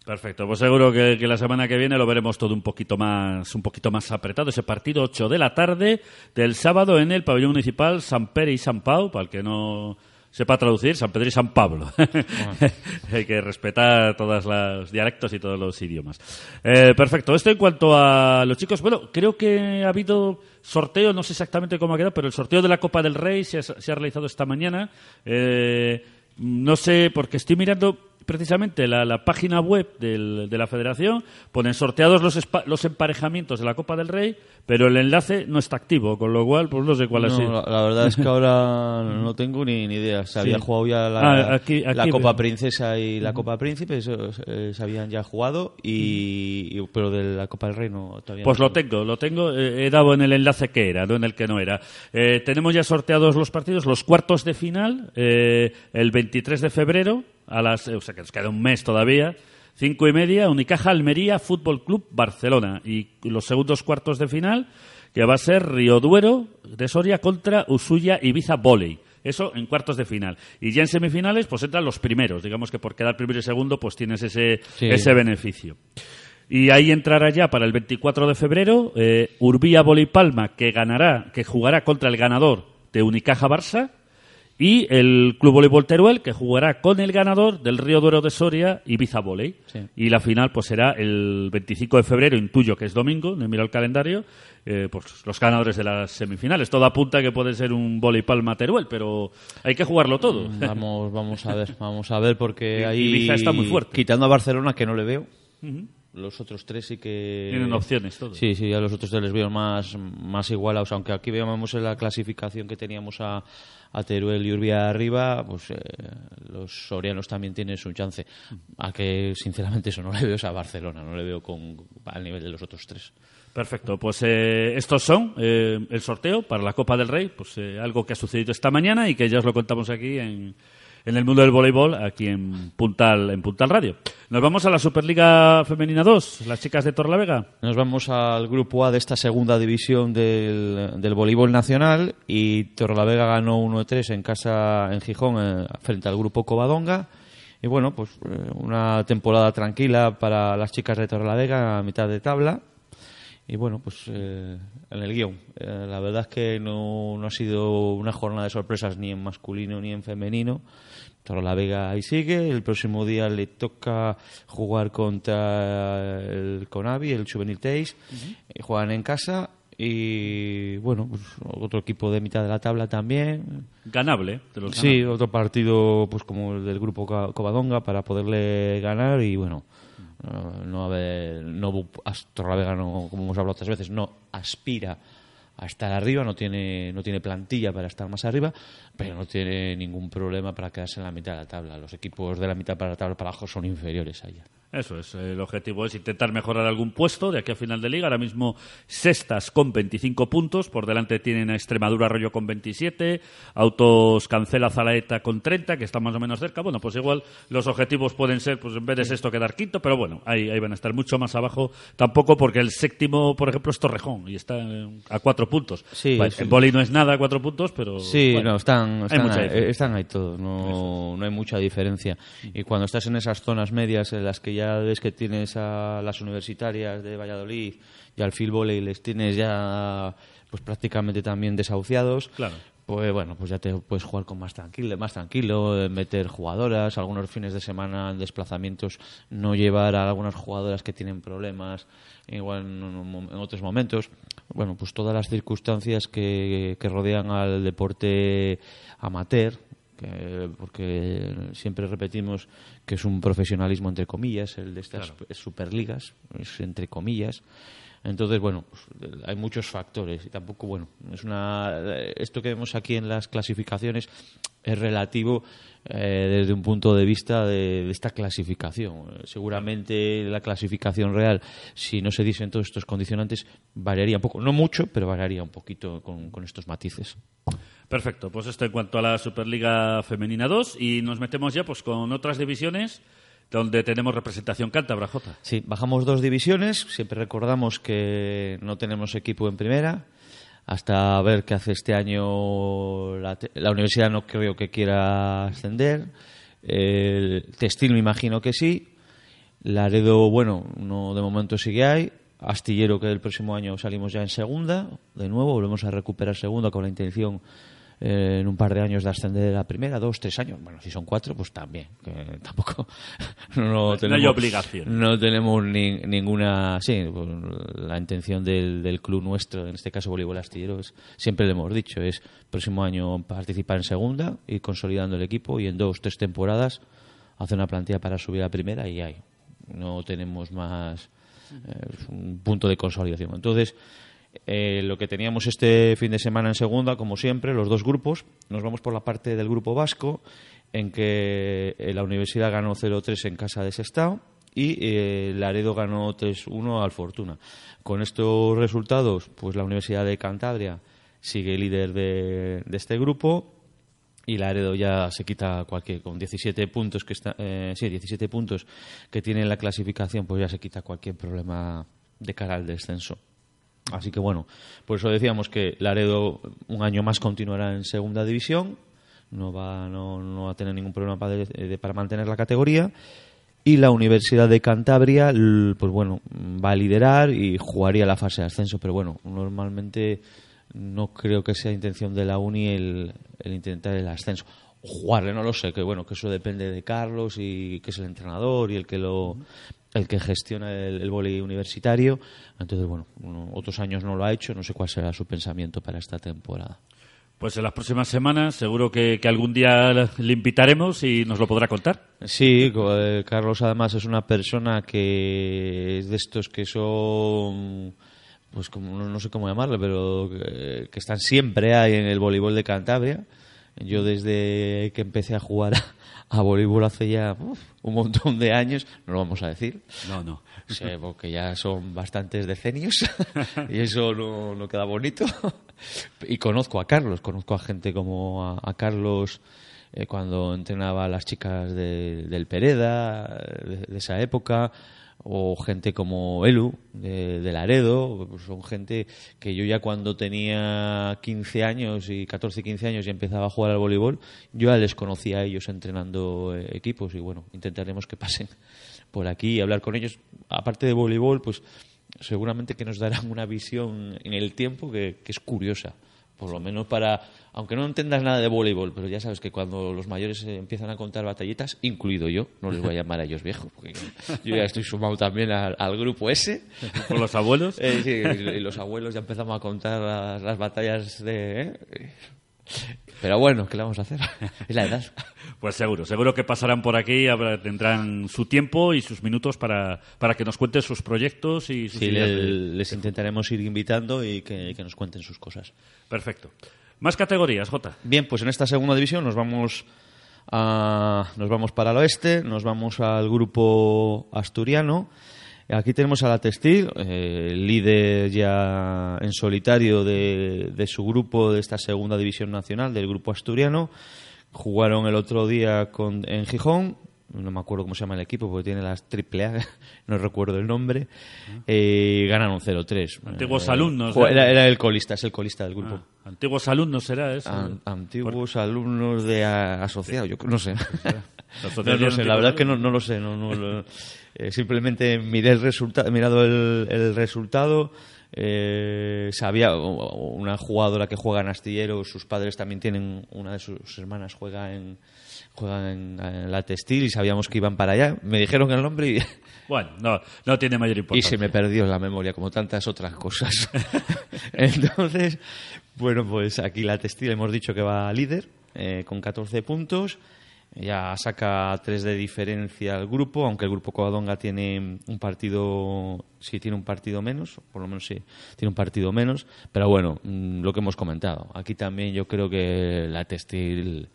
Perfecto, pues seguro que, que la semana que viene lo veremos todo un poquito más, un poquito más apretado. Ese partido 8 de la tarde del sábado en el pabellón municipal San Pere y San Pau, para el que no sepa traducir, San Pedro y San Pablo. Hay que respetar todos los dialectos y todos los idiomas. Eh, perfecto, esto en cuanto a los chicos. Bueno, creo que ha habido sorteo, no sé exactamente cómo ha quedado, pero el sorteo de la Copa del Rey se ha, se ha realizado esta mañana. Eh, no sé, porque estoy mirando precisamente la, la página web del- de la federación, ponen sorteados los, los emparejamientos de la Copa del Rey, pero el enlace no está activo, con lo cual, pues no sé cuál No, sido. la, la verdad es que ahora no tengo ni, ni idea. Se había jugado ya la, Ah, aquí- la aquí Copa. Princesa y la Copa Príncipe, eso, eh, se habían ya jugado, y, y- pero de la Copa del Rey no todavía Pues no lo tengo, lo tengo. eh, he dado en el enlace que era, no en el que no era. Eh, tenemos ya sorteados los partidos, los cuartos de final, eh, el 23 de febrero, a las, eh, o sea que nos queda un mes todavía. Cinco y media, Unicaja Almería Fútbol Club Barcelona. Y los segundos cuartos de final, que va a ser Río Duero de Soria contra Usuya Ibiza Volley. Eso en cuartos de final. Y ya en semifinales, pues entran los primeros. Digamos que por quedar primero y segundo, pues tienes ese, Sí. ese beneficio. Y ahí entrará ya para el 24 de febrero eh, Urbía Palma que ganará, que jugará contra el ganador de Unicaja Barça y el Club Voleibol Teruel que jugará con el ganador del Río Duero de Soria Ibiza Volley. Sí. Y la final pues será el 25 de febrero, intuyo que es domingo, no he mirado el calendario, eh, pues los ganadores de las semifinales. Todo apunta que puede ser un Volley Palma Teruel, pero hay que jugarlo todo. Vamos, vamos a ver, vamos a ver porque ahí Ibiza está muy fuerte. Quitando a Barcelona que no le veo, los otros tres sí que Tienen opciones todos. Sí, sí, a los otros tres les veo más, más igualados, aunque aquí veamos en la clasificación que teníamos a, a Teruel y Urbia arriba, pues eh, los sorianos también tienen su chance. A que sinceramente eso no le veo a Barcelona, no le veo con, al nivel de los otros tres. Perfecto, pues eh, estos son eh, el sorteo para la Copa del Rey, pues eh, algo que ha sucedido esta mañana y que ya os lo contamos aquí en, en el mundo del voleibol, aquí en Puntal, en Puntal Radio. Nos vamos a la Superliga Femenina 2, las chicas de Torlavega. Nos vamos al grupo A de esta segunda división del, del voleibol nacional y Torrelavega ganó 1-3 en casa en Gijón eh, frente al grupo Covadonga. Y bueno, pues eh, una temporada tranquila para las chicas de Torrelavega a mitad de tabla. Y bueno, pues eh, en el guion. Eh, la verdad es que no, no ha sido una jornada de sorpresas ni en masculino ni en femenino. Torrelavega ahí sigue. El próximo día le toca jugar contra el Conavi, el Juvenil Teis. Eh, Juegan en casa. Y bueno, pues otro equipo de mitad de la tabla también. Ganable, ¿eh? de los Sí, otro partido pues como el del grupo Co- Covadonga para poderle ganar y bueno, no, no haber, no Torrelavega no, como hemos hablado otras veces, no aspira a estar arriba, no tiene, no tiene plantilla para estar más arriba, pero no tiene ningún problema para quedarse en la mitad de la tabla. Los equipos de la mitad para la tabla para abajo son inferiores a ella. Eso es, el objetivo es intentar mejorar algún puesto de aquí a final de liga. Ahora mismo sextas con 25 puntos, por delante tienen a Extremadura Arroyo con 27, Autos Cancela Zalaeta con 30, que están más o menos cerca. Bueno, pues igual los objetivos pueden ser, pues en vez de sexto quedar quinto, pero bueno, ahí, ahí van a estar mucho más abajo. Tampoco porque el séptimo, por ejemplo, es Torrejón y está a cuatro puntos. Sí, sí. En boli no es nada a cuatro puntos, pero... Sí, bueno, no, están, hay están, ahí, están ahí todos, no, no hay mucha diferencia. Y cuando estás en esas zonas medias en las que ya ves que tienes a las universitarias de Valladolid y al Phil Volley les tienes ya pues prácticamente también desahuciados, Claro. pues bueno, pues ya te puedes jugar con más tranquilo, más tranquilo, eh, meter jugadoras, algunos fines de semana en desplazamientos, no llevar a algunas jugadoras que tienen problemas, igual en, en otros momentos. Bueno, pues todas las circunstancias que, que rodean al deporte amateur, que- porque siempre repetimos que es un profesionalismo entre comillas, el de estas superligas, es entre comillas. Entonces, bueno, hay muchos factores y tampoco, bueno, es una esto que vemos aquí en las clasificaciones es relativo eh, desde un punto de vista de, esta clasificación. Seguramente la clasificación real, si no se dicen todos estos condicionantes, variaría un poco, no mucho, pero variaría un poquito con, con estos matices. Perfecto, pues esto en cuanto a la Superliga Femenina 2 y nos metemos ya pues con otras divisiones donde tenemos representación cántabra, Jota. Sí, bajamos dos divisiones. Siempre recordamos que no tenemos equipo en primera. Hasta ver qué hace este año la, la universidad, no creo que quiera ascender. El textil, me imagino que sí. Laredo, bueno, no de momento sigue ahí. Astillero, que el próximo año salimos ya en segunda. De nuevo, volvemos a recuperar segunda con la intención eh, en un par de años de ascender a la primera, dos, tres años. Bueno, si son cuatro, pues también. Que tampoco no, No hay obligación. No tenemos ni- ninguna. Sí, pues, la intención del, del club nuestro, en este caso Voleibol Astillero, es, siempre le hemos dicho, es próximo año participar en segunda, ir consolidando el equipo y en dos, tres temporadas hacer una plantilla para subir a primera y hay. No tenemos más eh, un punto de consolidación. Entonces, eh, lo que teníamos este fin de semana en segunda, como siempre, los dos grupos, nos vamos por la parte del grupo vasco, en que eh, la universidad ganó 0-3 en casa de Sestao y eh, Laredo ganó 3-1 al Fortuna. Con estos resultados, pues la Universidad de Cantabria sigue líder de, este grupo y Laredo ya se quita cualquier con 17 puntos que está eh, sí 17 puntos que tiene en la clasificación pues ya se quita cualquier problema de cara al descenso así que bueno por eso decíamos que Laredo un año más continuará en segunda división no va no, no va a tener ningún problema para, para mantener la categoría y la Universidad de Cantabria, pues bueno, va a liderar y jugaría la fase de ascenso, pero bueno, normalmente no creo que sea intención de la Uni el intentar el ascenso. Jugarle, no lo sé, que bueno, que eso depende de Carlos y que es el entrenador y el que lo el que gestiona el, el vóley universitario. Entonces, bueno, uno- otros años no lo ha hecho, no sé cuál será su pensamiento para esta temporada. Pues en las próximas semanas seguro que, que algún día le invitaremos y nos lo podrá contar. Sí, eh, Carlos además es una persona que es de estos que son, pues como no, no sé cómo llamarle, pero que, que están siempre ahí en el voleibol de Cantabria. Yo desde que empecé a jugar a, a voleibol hace ya uf, un montón de años, no lo vamos a decir, No, no. Porque ya son bastantes decenios y eso no, no queda bonito. Y conozco a Carlos, conozco a gente como a, a Carlos eh, cuando entrenaba a las chicas de- del Pereda, de, de esa época, o gente como Elu, de, Laredo, son gente que yo ya cuando tenía 15 años y 14, 15 años y empezaba a jugar al voleibol, yo ya les conocía a ellos entrenando eh, equipos y bueno, intentaremos que pasen por aquí y hablar con ellos. Aparte de voleibol, pues seguramente que nos darán una visión en el tiempo que es curiosa. Por lo menos para, aunque no entendas nada de voleibol, pero ya sabes que cuando los mayores eh, empiezan a contar batallitas, incluido yo, no les voy a llamar a ellos viejos, porque yo ya estoy sumado también al, al grupo ese. Con los abuelos. Eh, sí, y los abuelos ya empezamos a contar las, las batallas de... ¿eh? Pero bueno, ¿qué le vamos a hacer? Es la edad. Pues seguro, seguro que pasarán por aquí, habrá- tendrán su tiempo y sus minutos para, para que nos cuenten sus proyectos y sus Sí, ideas le- de- les intentaremos ir invitando y que, que nos cuenten sus cosas. Perfecto. Más categorías, Jota. Bien, pues en esta segunda división nos vamos a, nos vamos para el oeste, nos vamos al grupo asturiano. Aquí tenemos a la Textil, eh, líder ya en solitario de, de su grupo de esta segunda división nacional, del grupo asturiano. Jugaron el otro día con, en Gijón, no me acuerdo cómo se llama el equipo porque tiene las triple A, no recuerdo el nombre. Eh, ganaron 0-3. Antiguos Eh, alumnos, ¿eh? Era, era el colista, es el colista del grupo. Ah, antiguos alumnos será eso. An- antiguos alumnos de asociado, yo no sé. La no, asociación no sé, la antiguos verdad es que no, lo sé. No, no lo- eh, simplemente miré el resultado, mirado el, el resultado. eh, sabía una jugadora que juega en Astillero, sus padres también tienen, una de sus hermanas juega en juega en, en la textil y sabíamos que iban para allá. Me dijeron el nombre y, Bueno, no, no tiene mayor y importancia. se me perdió la memoria, como tantas otras cosas. Entonces, bueno, pues aquí la textil hemos dicho que va líder, eh, con 14 puntos. Ya saca tres de diferencia al grupo, aunque el grupo Covadonga tiene un partido, sí tiene un partido menos, por lo menos sí, tiene un partido menos. Pero bueno, mm, lo que hemos comentado. Aquí también yo creo que la textil,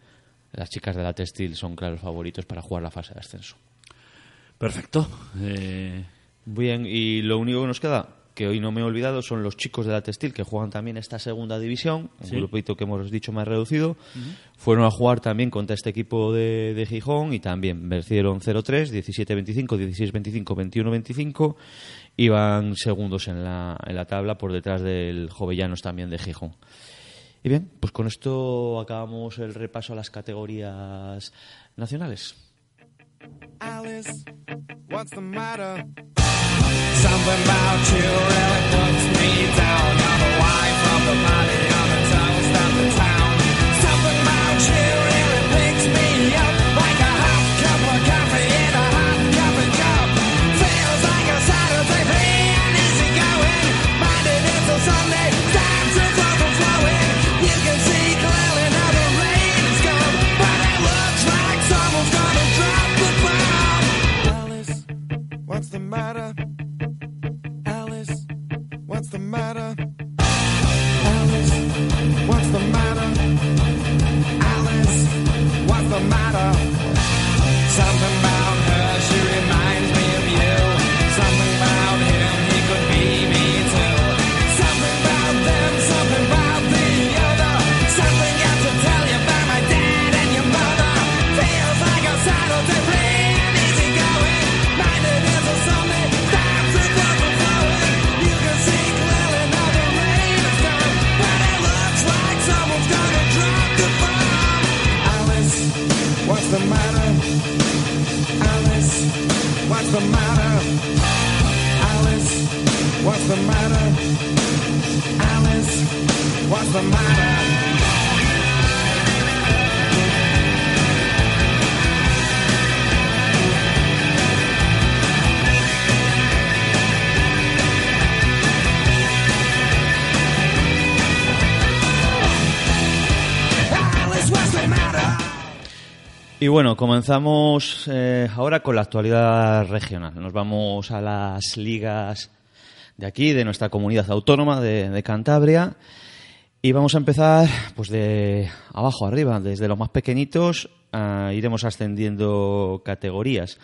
las chicas de la textil son claros favoritos para jugar la fase de ascenso. Perfecto. Eh, Bien, y lo único que nos queda, que hoy no me he olvidado, son los chicos de la Textil que juegan también esta segunda división, un Sí. grupito que hemos dicho más reducido. Fueron a jugar también contra este equipo de, de Gijón y también vencieron 0-3, 17-25, 16-25, 21-25. Iban segundos en la, en la tabla por detrás del Jovellanos también de Gijón. Y bien, pues con esto acabamos el repaso a las categorías nacionales. Alice, what's the matter? Something about you really puts me down. You're the wife of the party, you're the toast of the town. Alice, what's the matter? Something the matter? Alice, what's the matter? Alice, what's the matter? Y bueno, comenzamos eh, ahora con la actualidad regional. Nos vamos a las ligas de aquí, de nuestra comunidad autónoma de, Cantabria. Y vamos a empezar pues de abajo arriba, desde los más pequeñitos ah, iremos ascendiendo categorías.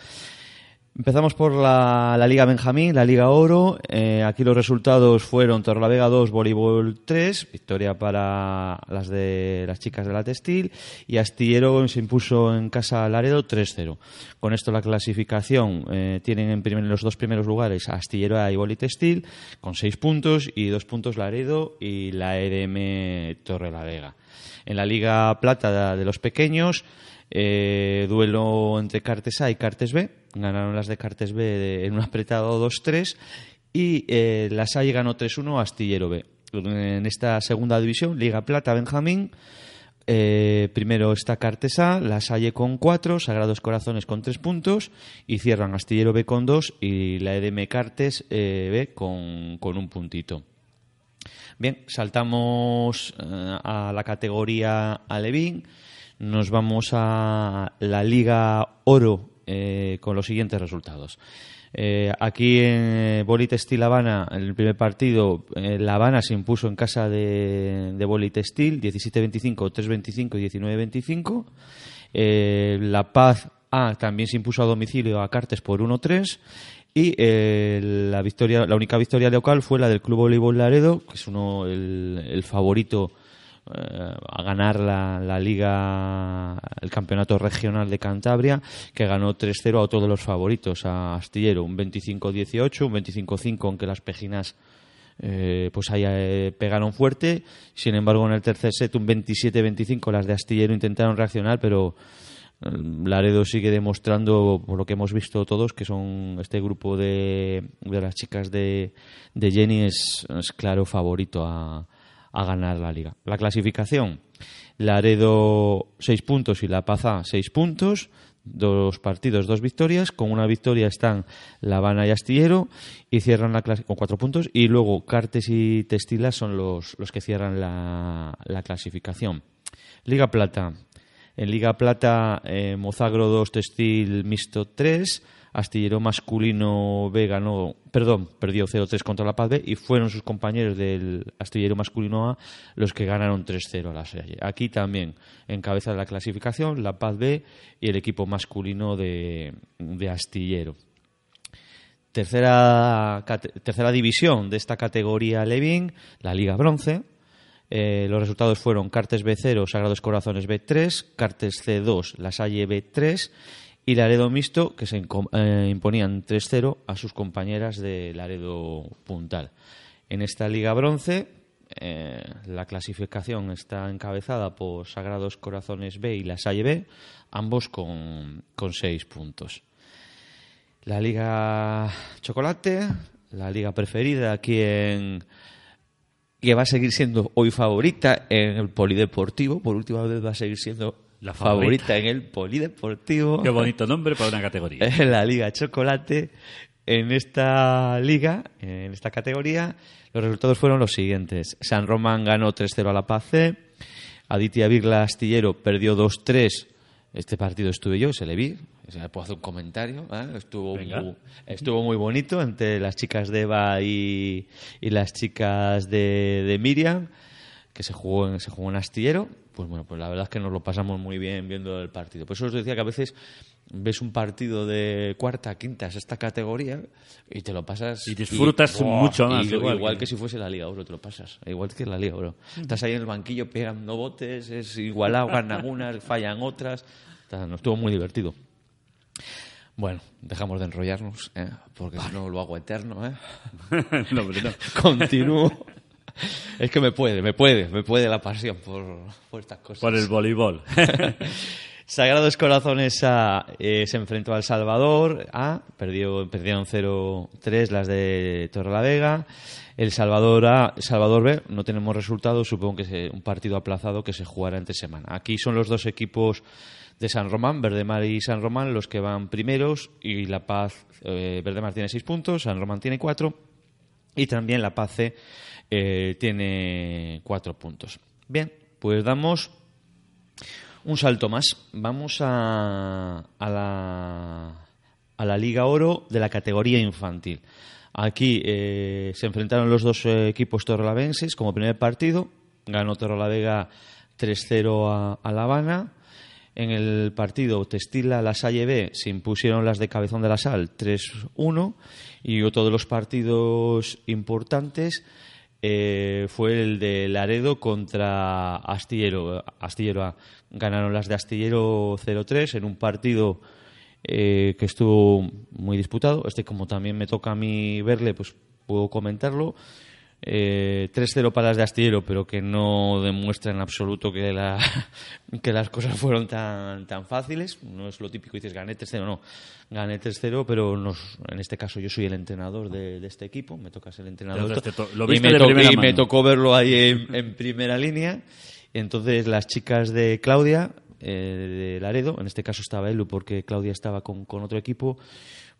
Empezamos por la, la Liga Benjamín, la Liga Oro. Eh, aquí los resultados fueron Torlavega 2, Voleibol 3, victoria para las de las chicas de la Textil, y Astillero se impuso en casa Laredo 3-0. Con esto la clasificación eh, tienen en, primer- en los dos primeros lugares Astillero y Boli Textil, con 6 puntos, y 2 puntos Laredo y la EDM Torrelavega. En la Liga Plata de los pequeños, eh, duelo entre Cartes A y Cartes B. Ganaron las de Cartes B en un apretado 2-3 y eh, la SAI ganó 3-1 a Astillero B. En esta segunda división, Liga Plata Benjamín, eh, primero está Cartes A, la Salle con 4, Sagrados Corazones con 3 puntos y cierran Astillero B con 2 y la EDM Cartes eh, B con, con un puntito. Bien, saltamos eh, a la categoría Alevín. Nos vamos a la Liga Oro eh, con los siguientes resultados. Eh, aquí en Boli Textil Habana, en el primer partido, eh, La Habana se impuso en casa de, de Boli Textil, 17-25, 3-25 y 19-25. Eh, la Paz A también se impuso a domicilio a Cartes por 1-3. Y eh, la victoria, la única victoria local fue la del Club Voleibol Laredo, que es uno el, el favorito eh, a ganar la, la liga, el campeonato regional de Cantabria, que ganó 3-0 a otro de los favoritos, a Astillero, un 25-18, un 25-5, aunque las pejinas eh, pues ahí eh, pegaron fuerte. Sin embargo, en el tercer set, un 27-25, las de Astillero intentaron reaccionar, pero eh, Laredo sigue demostrando, por lo que hemos visto todos, que son este grupo de, de las chicas de, de Jenny es, es claro favorito a, a ganar la liga. La clasificación, Laredo 6 puntos y La Paz A 6 puntos, dos partidos, dos victorias. Con una victoria están La Habana y Astillero y cierran la clase con cuatro puntos. Y luego Cartes y Textilas son los, los que cierran la, la clasificación. Liga Plata. En Liga Plata, eh, Mozagro 2, Textil Mixto 3. Astillero masculino B ganó, perdón, perdió 0-3 contra la Paz B y fueron sus compañeros del astillero masculino A los que ganaron 3-0 a la serie. Aquí también encabeza la clasificación la Paz B y el equipo masculino de, de astillero. Tercera, tercera división de esta categoría Levin, la Liga Bronce. Eh, los resultados fueron Cartes B0, Sagrados Corazones B3, Cartes C2, La Salle B3 y Laredo Mixto, que se eh, imponían 3-0 a sus compañeras de Laredo Puntal. En esta Liga Bronce, eh, la clasificación está encabezada por Sagrados Corazones B y La Salle B, ambos con, con seis puntos. La Liga Chocolate, la liga preferida aquí en que va a seguir siendo hoy favorita en el polideportivo, por última vez va a seguir siendo La favorita, favorita. en el polideportivo. Qué bonito nombre para una categoría. en la Liga Chocolate. En esta liga, en esta categoría, los resultados fueron los siguientes. San Román ganó 3-0 a la Paz C. Aditya Virla Astillero perdió 2-3. Este partido estuve yo, se le vi. O sea, puedo hacer un comentario. ¿eh? Estuvo, muy, estuvo muy bonito entre las chicas de Eva y, y las chicas de, de Miriam. que se jugó en, se jugó en Astillero, pues bueno, pues la verdad es que nos lo pasamos muy bien viendo el partido. Por eso os decía que a veces ves un partido de cuarta, quinta, sexta categoría y te lo pasas Y disfrutas mucho más, y- igual igual, que- que si fuese la Liga Oro te lo pasas, igual que la Liga Oro. Estás ahí en el banquillo pegando botes, es igualado, ganan algunas, fallan otras. Nos estuvo muy divertido. Bueno, dejamos de enrollarnos, ¿eh? porque si no lo hago eterno. ¿eh? No, hombre, no. Continúo. Es que me puede, me puede, me puede la pasión por, por estas cosas. Por el voleibol. Sagrados Corazones A eh, se enfrentó al Salvador A, perdió, perdieron 0-3 las de Torrelavega. El Salvador A, Salvador B, no tenemos resultados, supongo que es un partido aplazado que se jugará entre semana. Aquí son los dos equipos de San Román, Verdemar y San Román, los que van primeros y La Paz, eh, Verdemar tiene 6 puntos, San Román tiene 4 y también La Paz C eh, tiene 4 puntos. Bien, pues damos un salto más. Vamos a, a, la, a la Liga Oro de la categoría infantil. Aquí eh, se enfrentaron los dos eh, equipos torrelavenses como primer partido. Ganó Torrelavega 3-0 a, a La Habana. En el partido Testila, La Salle B se impusieron las de Cabezón de la Sal 3-1 y otro de los partidos importantes eh, fue el de Laredo contra Astillero. Astillero. Ganaron las de Astillero 0-3 en un partido eh, que estuvo muy disputado. Este, como también me toca a mí verle, pues puedo comentarlo. Eh, 3-0 para las de Astillero, pero que no demuestra en absoluto que, la, que las cosas fueron tan, tan fáciles. No es lo típico, dices gané 3-0, no. Gané 3-0, pero nos- en este caso yo soy el entrenador de, de este equipo, me toca ser el entrenador. Entonces te to- lo y me, de to- primera y me tocó verlo ahí en, en primera línea. Entonces las chicas de Claudia, eh, de Laredo, en este caso estaba Elu porque Claudia estaba con, con otro equipo,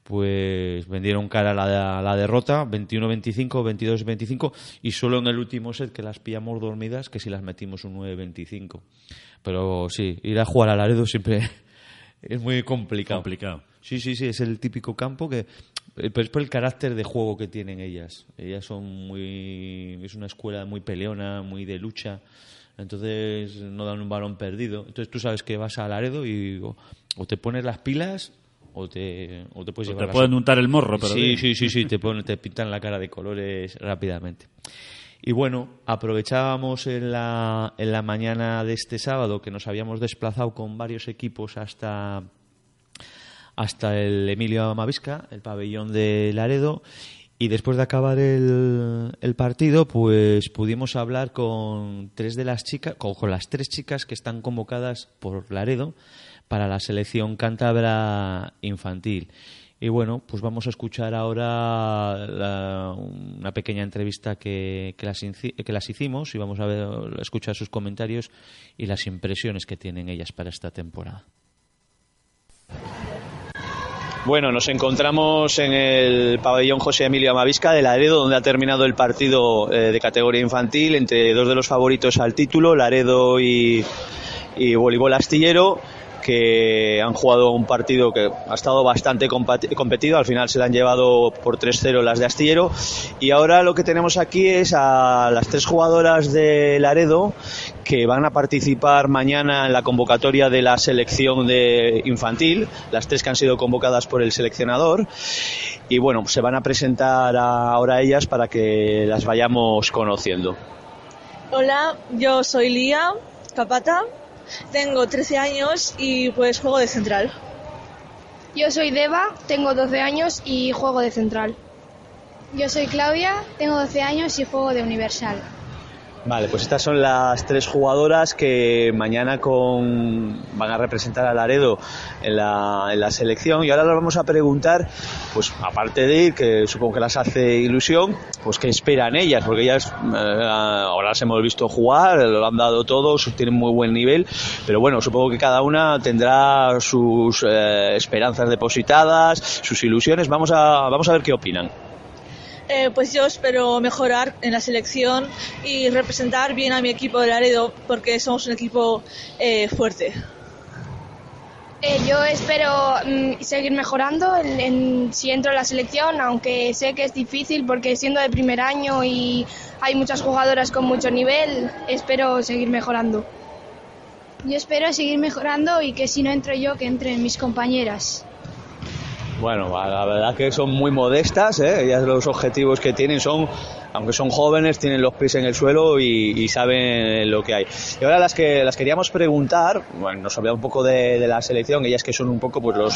pues vendieron cara a la, la derrota, 21-25, 22-25, y solo en el último set que las pillamos dormidas, que si las metimos un 9-25. Pero sí, ir a jugar a Laredo siempre es muy complicado. Complicado. Sí, sí, sí, es el típico campo que... eh, Pero es por el carácter de juego que tienen ellas. Ellas son muy... Es una escuela muy peleona, muy de lucha. Entonces no dan un balón perdido. Entonces tú sabes que vas a Laredo y o, o te pones las pilas o te, o te puedes O llevar te pueden untar el morro, pero sí, sí, sí, sí, te, ponen- te pintan la cara de colores rápidamente. Y bueno, aprovechábamos en la, en la mañana de este sábado que nos habíamos desplazado con varios equipos hasta, hasta el Emilio Amavisca, el pabellón de Laredo. Y después de acabar el, el partido, pues pudimos hablar con tres de las chicas, con, con las tres chicas que están convocadas por Laredo para la selección cántabra infantil. Y bueno, pues vamos a escuchar ahora la- una pequeña entrevista que, que las, hicimos y vamos a, ver, escuchar sus comentarios y las impresiones que tienen ellas para esta temporada. Bueno, nos encontramos en el pabellón José Emilio Amavisca de Laredo, donde ha terminado el partido eh, de categoría infantil entre dos de los favoritos al título, Laredo y, y Voleibol Astillero, que han jugado un partido que ha estado bastante competido. Al final se la han llevado por 3-0 las de Astillero. Y ahora lo que tenemos aquí es a las tres jugadoras de Laredo que van a participar mañana en la convocatoria de la selección de infantil, las tres que han sido convocadas por el seleccionador. Y bueno, se van a presentar ahora ellas para que las vayamos conociendo. Hola, yo soy Lía Capata, tengo 13 años y pues juego de central. Yo soy Deva, tengo 12 años y juego de central. Yo soy Claudia, tengo 12 años y juego de universal. Vale, pues estas son las tres jugadoras que mañana con... van a representar a Laredo en la, en la selección. Y ahora les vamos a preguntar, pues aparte de ir, que supongo que las hace ilusión, pues qué esperan ellas, porque ellas eh, ahora las hemos visto jugar, lo han dado todo, su- tienen muy buen nivel, pero bueno, supongo que cada una tendrá sus eh, esperanzas depositadas, sus ilusiones, vamos a, vamos a ver qué opinan. Eh, pues yo espero mejorar en la selección y representar bien a mi equipo de Laredo porque somos un equipo eh, fuerte. Eh, yo espero mm, seguir mejorando en, en- si entro en la selección, aunque sé que es difícil porque siendo de primer año y hay muchas jugadoras con mucho nivel, espero seguir mejorando. Yo espero seguir mejorando y que si no entro yo, que entren mis compañeras. Bueno, la verdad que son muy modestas, ¿eh? ellas los objetivos que tienen son, aunque son jóvenes, tienen los pies en el suelo y, saben lo que hay. Y ahora las que las queríamos preguntar, bueno, nos habla un poco de, la selección, ellas que son un poco pues los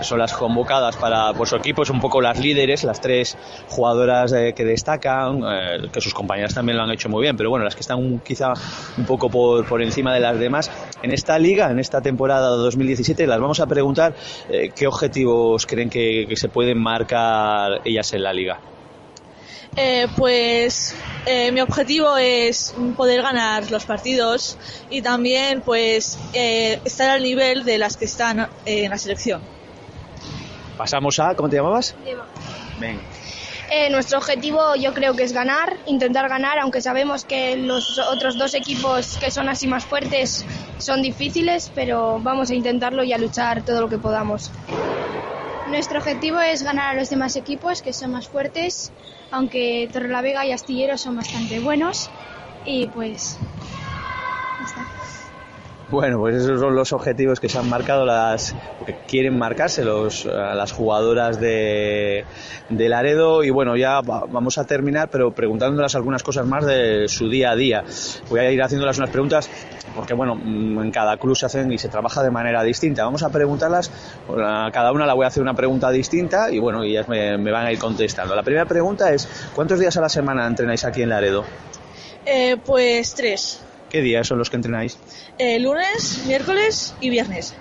son las convocadas para por su equipo, son un poco las líderes, las tres jugadoras eh, que destacan, eh, que sus compañeras también lo han hecho muy bien, pero bueno, las que están quizá un poco por, por encima de las demás. En esta liga, en esta temporada 2017, las vamos a preguntar eh, qué objetivos creen que se pueden marcar ellas en la liga. Eh, pues eh, mi objetivo es poder ganar los partidos y también pues eh, estar al nivel de las que están eh, en la selección. Pasamos a, ¿cómo te llamabas? Eh, nuestro objetivo yo creo que es ganar, intentar ganar, aunque sabemos que los otros dos equipos que son así más fuertes son difíciles, pero vamos a intentarlo y a luchar todo lo que podamos. Nuestro objetivo es ganar a los demás equipos que son más fuertes, aunque Torrelavega y Astillero son bastante buenos. Y pues. Bueno, pues esos son los objetivos que se han marcado las que quieren marcarse los, las jugadoras de, de Laredo y bueno, ya va- vamos a terminar pero preguntándolas algunas cosas más de su día a día. Voy a ir haciéndolas unas preguntas porque bueno, mm, en cada club se hacen y se trabaja de manera distinta. Vamos a preguntarlas, a cada una la voy a hacer una pregunta distinta y bueno, ellas me, me van a ir contestando. La primera pregunta es, ¿cuántos días a la semana entrenáis aquí en Laredo? Eh, pues tres. ¿Qué días son los que entrenáis? Eh, lunes, miércoles y viernes.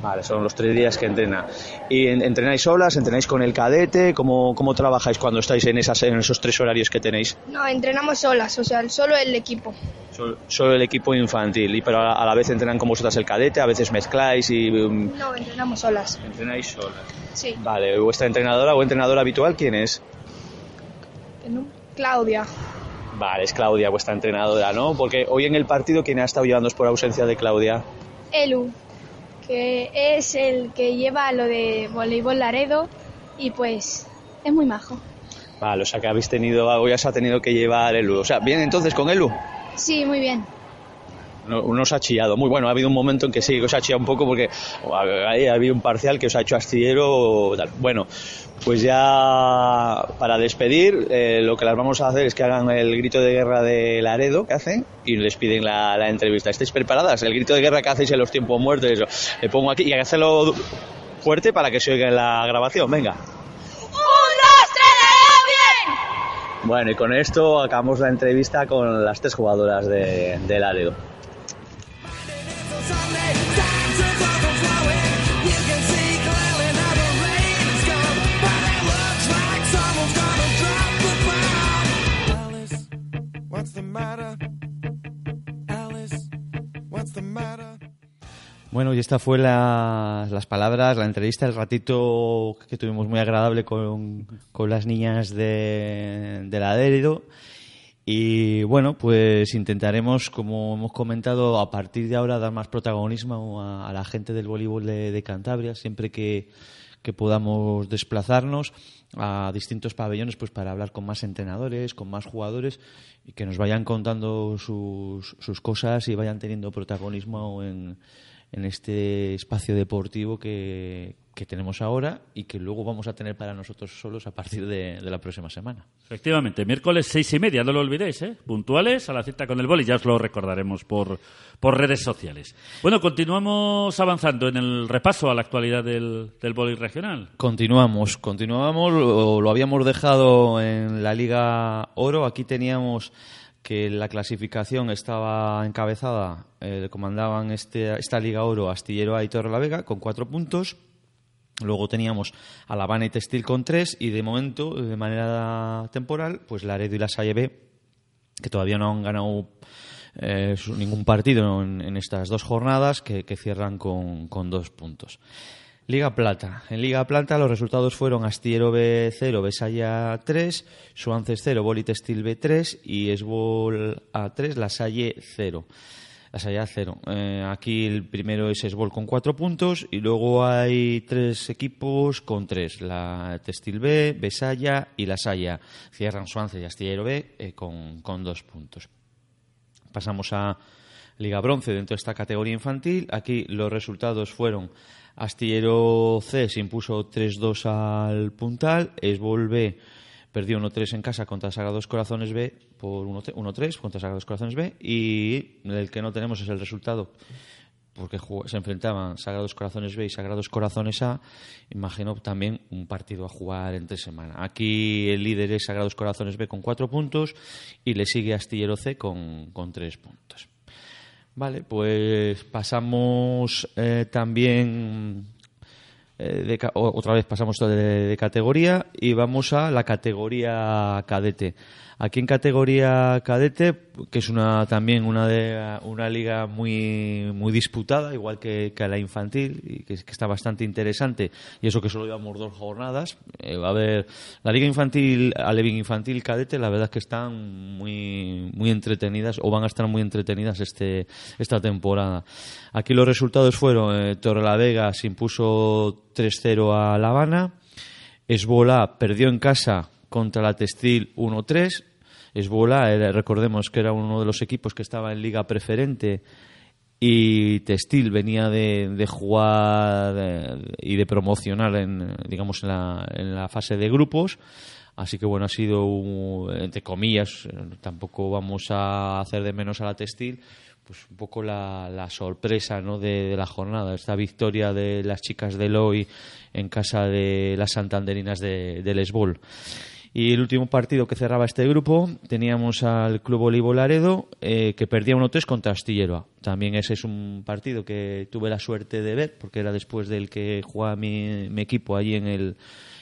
Vale, son los tres días que entrena. ¿Y en- entrenáis solas? ¿Entrenáis con el cadete? ¿Cómo, cómo trabajáis cuando estáis en, esas, en esos tres horarios que tenéis? No, entrenamos solas, o sea, solo el equipo. Sol- Solo el equipo infantil, y pero a, a la vez entrenan con vosotras el cadete, a veces mezcláis y um, No, entrenamos solas. entrenáis solas. Sí. Vale, ¿vuestra entrenadora o entrenador habitual quién es? Claudia. Vale, es Claudia, vuestra entrenadora, ¿no? Porque hoy en el partido, ¿quién ha estado llevándoos por ausencia de Claudia? Elu, que es el que lleva lo de voleibol Laredo y pues es muy majo. Vale, o sea que habéis tenido, hoy os ha tenido que llevar Elu. O sea, bien entonces con Elu. Sí, muy bien. No, no os ha chillado. Muy bueno, ha habido un momento en que sí, que os ha chillado un poco porque oh, ahí ha habido un parcial que os ha hecho astillero. tal. Bueno, pues ya para despedir, eh, lo que las vamos a hacer es que hagan el grito de guerra de Laredo que hacen y les piden la, la entrevista. ¿Estáis preparadas? El grito de guerra que hacéis en los tiempos muertos, eso. Le pongo aquí y hay que hacerlo fuerte para que se oiga en la grabación. Venga. Bueno, y con esto acabamos la entrevista con las tres jugadoras de, de Laredo. Bueno, y esta fue la- las palabras, la entrevista, el ratito que tuvimos muy agradable con, con las niñas de, de la Adérido. Y bueno, pues intentaremos, como hemos comentado, a partir de ahora dar más protagonismo a, la gente del voleibol de, de Cantabria, siempre que, que podamos desplazarnos a distintos pabellones pues para hablar con más entrenadores, con más jugadores y que nos vayan contando sus, sus cosas y vayan teniendo protagonismo en, en este espacio deportivo que, que tenemos ahora y que luego vamos a tener para nosotros solos a partir de, de la próxima semana. Efectivamente, miércoles seis y media, no lo olvidéis, ¿eh? Puntuales a la cita con el boli, ya os lo recordaremos por, por redes sociales. Bueno, continuamos avanzando en el repaso a la actualidad del, del boli regional. Continuamos, continuamos, lo, lo habíamos dejado en la Liga Oro, aquí teníamos que la clasificación estaba encabezada, eh, comandaban este, esta Liga Oro Astillero A y Torre la Vega con cuatro puntos. Luego teníamos a La Habana y Textil con tres y de momento, de manera temporal, pues Laredo y la Salle B, que todavía no han ganado eh, ningún partido en, en estas dos jornadas, que, que cierran con, con dos puntos. Liga Plata. En Liga Plata los resultados fueron Astillero B0, Besaya 3, Suances 0, Boli Textil B3 y Esbol A3, La Salle 0. La Saya cero. Eh, aquí el primero es Esbol con cuatro puntos y luego hay tres equipos con tres. La Textil B, Besaya y La Saya. Cierran Suanza y Astillero B eh, con, con dos puntos. Pasamos a Liga Bronce dentro de esta categoría infantil. Aquí los resultados fueron Astillero C se impuso 3-2 al Puntal, Esbol B perdió 1-3 en casa contra Sagrados Corazones B por 1-3 contra Sagrados Corazones B y el que no tenemos es el resultado porque se enfrentaban Sagrados Corazones B y Sagrados Corazones A, imagino también un partido a jugar entre semana. Aquí el líder es Sagrados Corazones B con cuatro puntos y le sigue Astillero C con, con tres puntos. Vale, pues pasamos eh, también eh, otra vez pasamos de, de categoría y vamos a la categoría cadete. Aquí en categoría cadete, que es una también una de una liga muy muy disputada, igual que, la infantil y que, que está bastante interesante. Y eso que solo llevamos dos jornadas. Eh, a haber la liga infantil, Alevín infantil, cadete, la verdad es que están muy muy entretenidas o van a estar muy entretenidas este esta temporada. Aquí los resultados fueron eh, Torrelavega se impuso 3-0 a La Habana, Esbola perdió en casa contra la Textil 1-3. Esbola, recordemos que era uno de los equipos que estaba en liga preferente y Textil venía de, de jugar y de promocionar en, digamos, en la, en la fase de grupos. Así que bueno, ha sido, entre comillas, tampoco vamos a hacer de menos a la textil, pues un poco la, la sorpresa ¿no? de, de la jornada. Esta victoria de las chicas de Loy en casa de las santanderinas de, Esbol. Y el último partido que cerraba este grupo teníamos al Club Olivo Laredo eh, que perdía 1-3 contra Astillero. A. También ese es un partido que tuve la suerte de ver porque era después del que jugaba mi, mi equipo allí en el,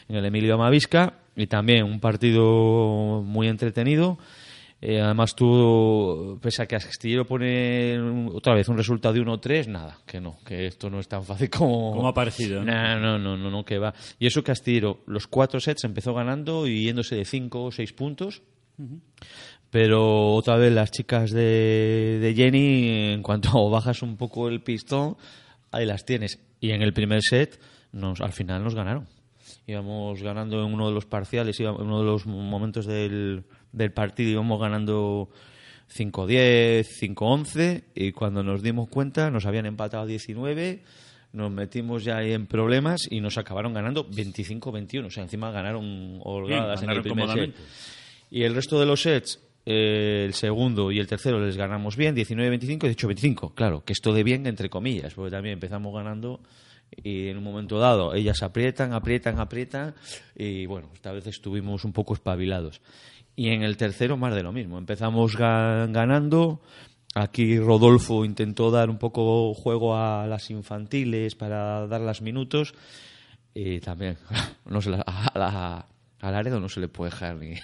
en el Emilio Amavisca y también un partido muy entretenido. Eh, además, tú, pese a que Astillero pone un- otra vez un resultado de 1-3, nada, que no, que esto no es tan fácil como. Como ha parecido, ¿no? Nah, no, no, no, no, que va. Y eso que Astillero, los cuatro sets empezó ganando y yéndose de 5 o 6 puntos. Pero otra vez las chicas de, de Jenny, en cuanto bajas un poco el pistón, ahí las tienes. Y en el primer set, nos, al final nos ganaron. Íbamos ganando en uno de los parciales, en uno de los momentos del, del partido, íbamos ganando 5-10, 5-11, y cuando nos dimos cuenta nos habían empatado 19, nos metimos ya ahí en problemas y nos acabaron ganando 25-21. O sea, encima ganaron holgadas en el ganaron primer set. Y el resto de los sets, eh, el segundo y el tercero les ganamos bien, 19-25 y 18-25. Claro, que esto de bien entre comillas, porque también empezamos ganando y en un momento dado ellas aprietan, aprietan, aprietan y bueno, esta vez estuvimos un poco espabilados. Y en el tercero más de lo mismo, empezamos ga- ganando. Aquí Rodolfo intentó dar un poco juego a las infantiles para darlas minutos y también no se la- a, la- a Laredo no se le puede dejar ni,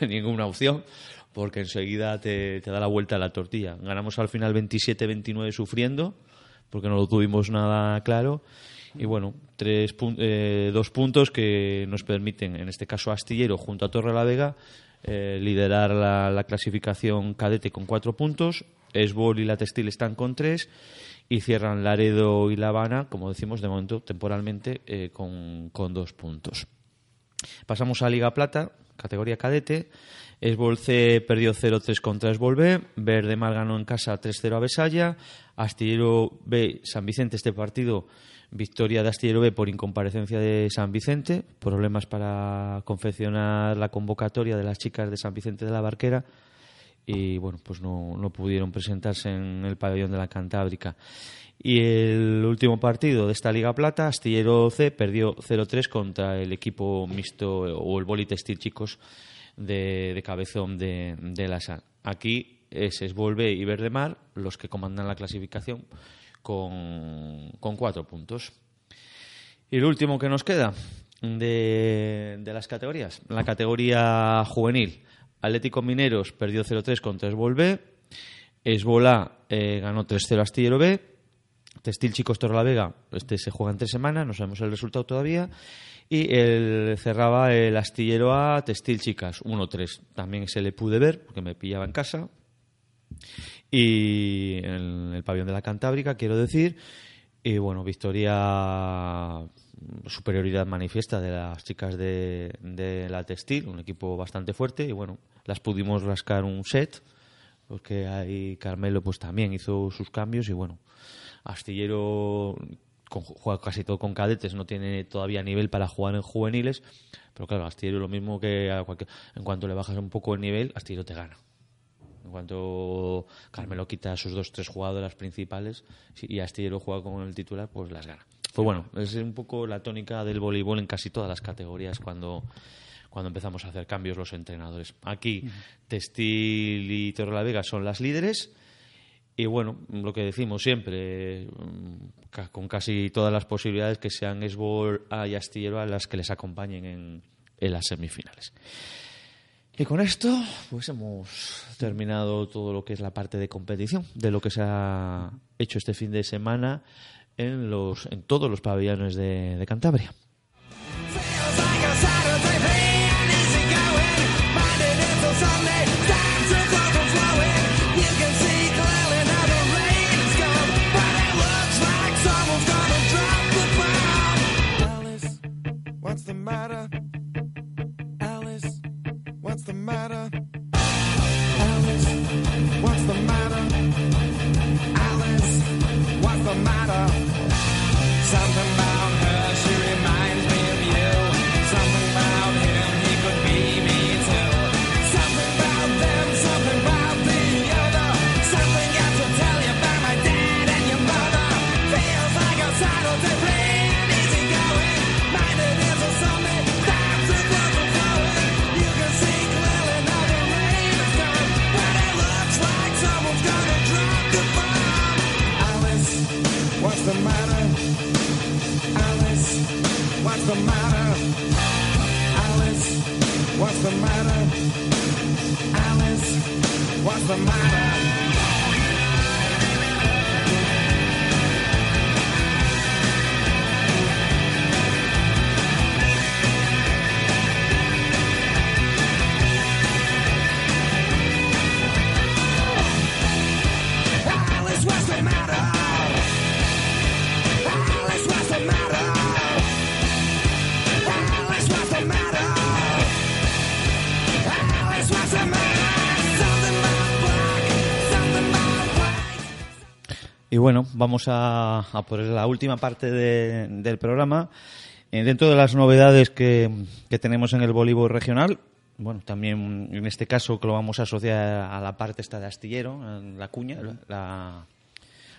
ninguna opción porque enseguida te, te da la vuelta a la tortilla. Ganamos al final 27-29 sufriendo porque no lo tuvimos nada claro. Y bueno, tres eh, dos puntos que nos permiten, en este caso Astillero junto a Torre la Vega, eh, liderar la, la clasificación cadete con cuatro puntos. Esbol y la Textil están con tres y cierran Laredo y La Habana, como decimos de momento temporalmente, eh, con, con dos puntos. Pasamos a Liga Plata, categoría cadete. Esbol C perdió 0-3 contra Esbol B. Verde Mar ganó en casa 3-0 a Besaya. Astillero B, San Vicente, este partido, victoria de Astillero por incomparecencia de San Vicente. Problemas para confeccionar la convocatoria de las chicas de San Vicente de la Barquera. Y bueno, pues no, no pudieron presentarse en el pabellón de la Cantábrica. Y el último partido de esta Liga Plata, Astillero C perdió 0-3 contra el equipo mixto o el Boli Textil Chicos de, de Cabezón de, de la SAN. Aquí es Esbol B y Verde Mar los que comandan la clasificación con, con cuatro puntos. Y el último que nos queda de, de las categorías, la categoría juvenil. Atlético Mineros perdió 0-3 contra Esbol B. Eh, ganó 3-0 a Astillero B. Textil Chicos Torrelavega, este se juega en tres semanas, no sabemos el resultado todavía. Y el, cerraba el Astillero A, Textil Chicas, 1-3. También se le pude ver, porque me pillaba en casa. Y en el pabellón de la Cantábrica, quiero decir. Y bueno, victoria, superioridad manifiesta de las chicas de, la Textil, un equipo bastante fuerte. Y bueno, las pudimos rascar un set, porque ahí Carmelo pues también hizo sus cambios. Y bueno, Astillero con- juega casi todo con cadetes, no tiene todavía nivel para jugar en juveniles. Pero claro, Astillero lo mismo que a en cuanto le bajas un poco el nivel, Astillero te gana. En cuanto Carmelo quita a sus dos, tres jugadoras principales y Astillero juega con el titular, pues las gana. Pues bueno, es un poco la tónica del voleibol en casi todas las categorías cuando, cuando empezamos a hacer cambios los entrenadores. Aquí, Textil y Torrelavega son las líderes. Y bueno, lo que decimos siempre, mm, con casi todas las posibilidades que sean Esbol A y Astillero a las que les acompañen en, en las semifinales. Y con esto, pues hemos terminado todo lo que es la parte de competición, de lo que se ha hecho este fin de semana en, los, en todos los pabellones de, de Cantabria. The matter? Alice, what's the matter? Alice, what's the matter? Bueno, vamos a, a por la última parte de- del programa. Eh, dentro de las novedades que, que tenemos en el voleibol regional, bueno, también en este caso que lo vamos a asociar a la parte esta de astillero, la cuña, la,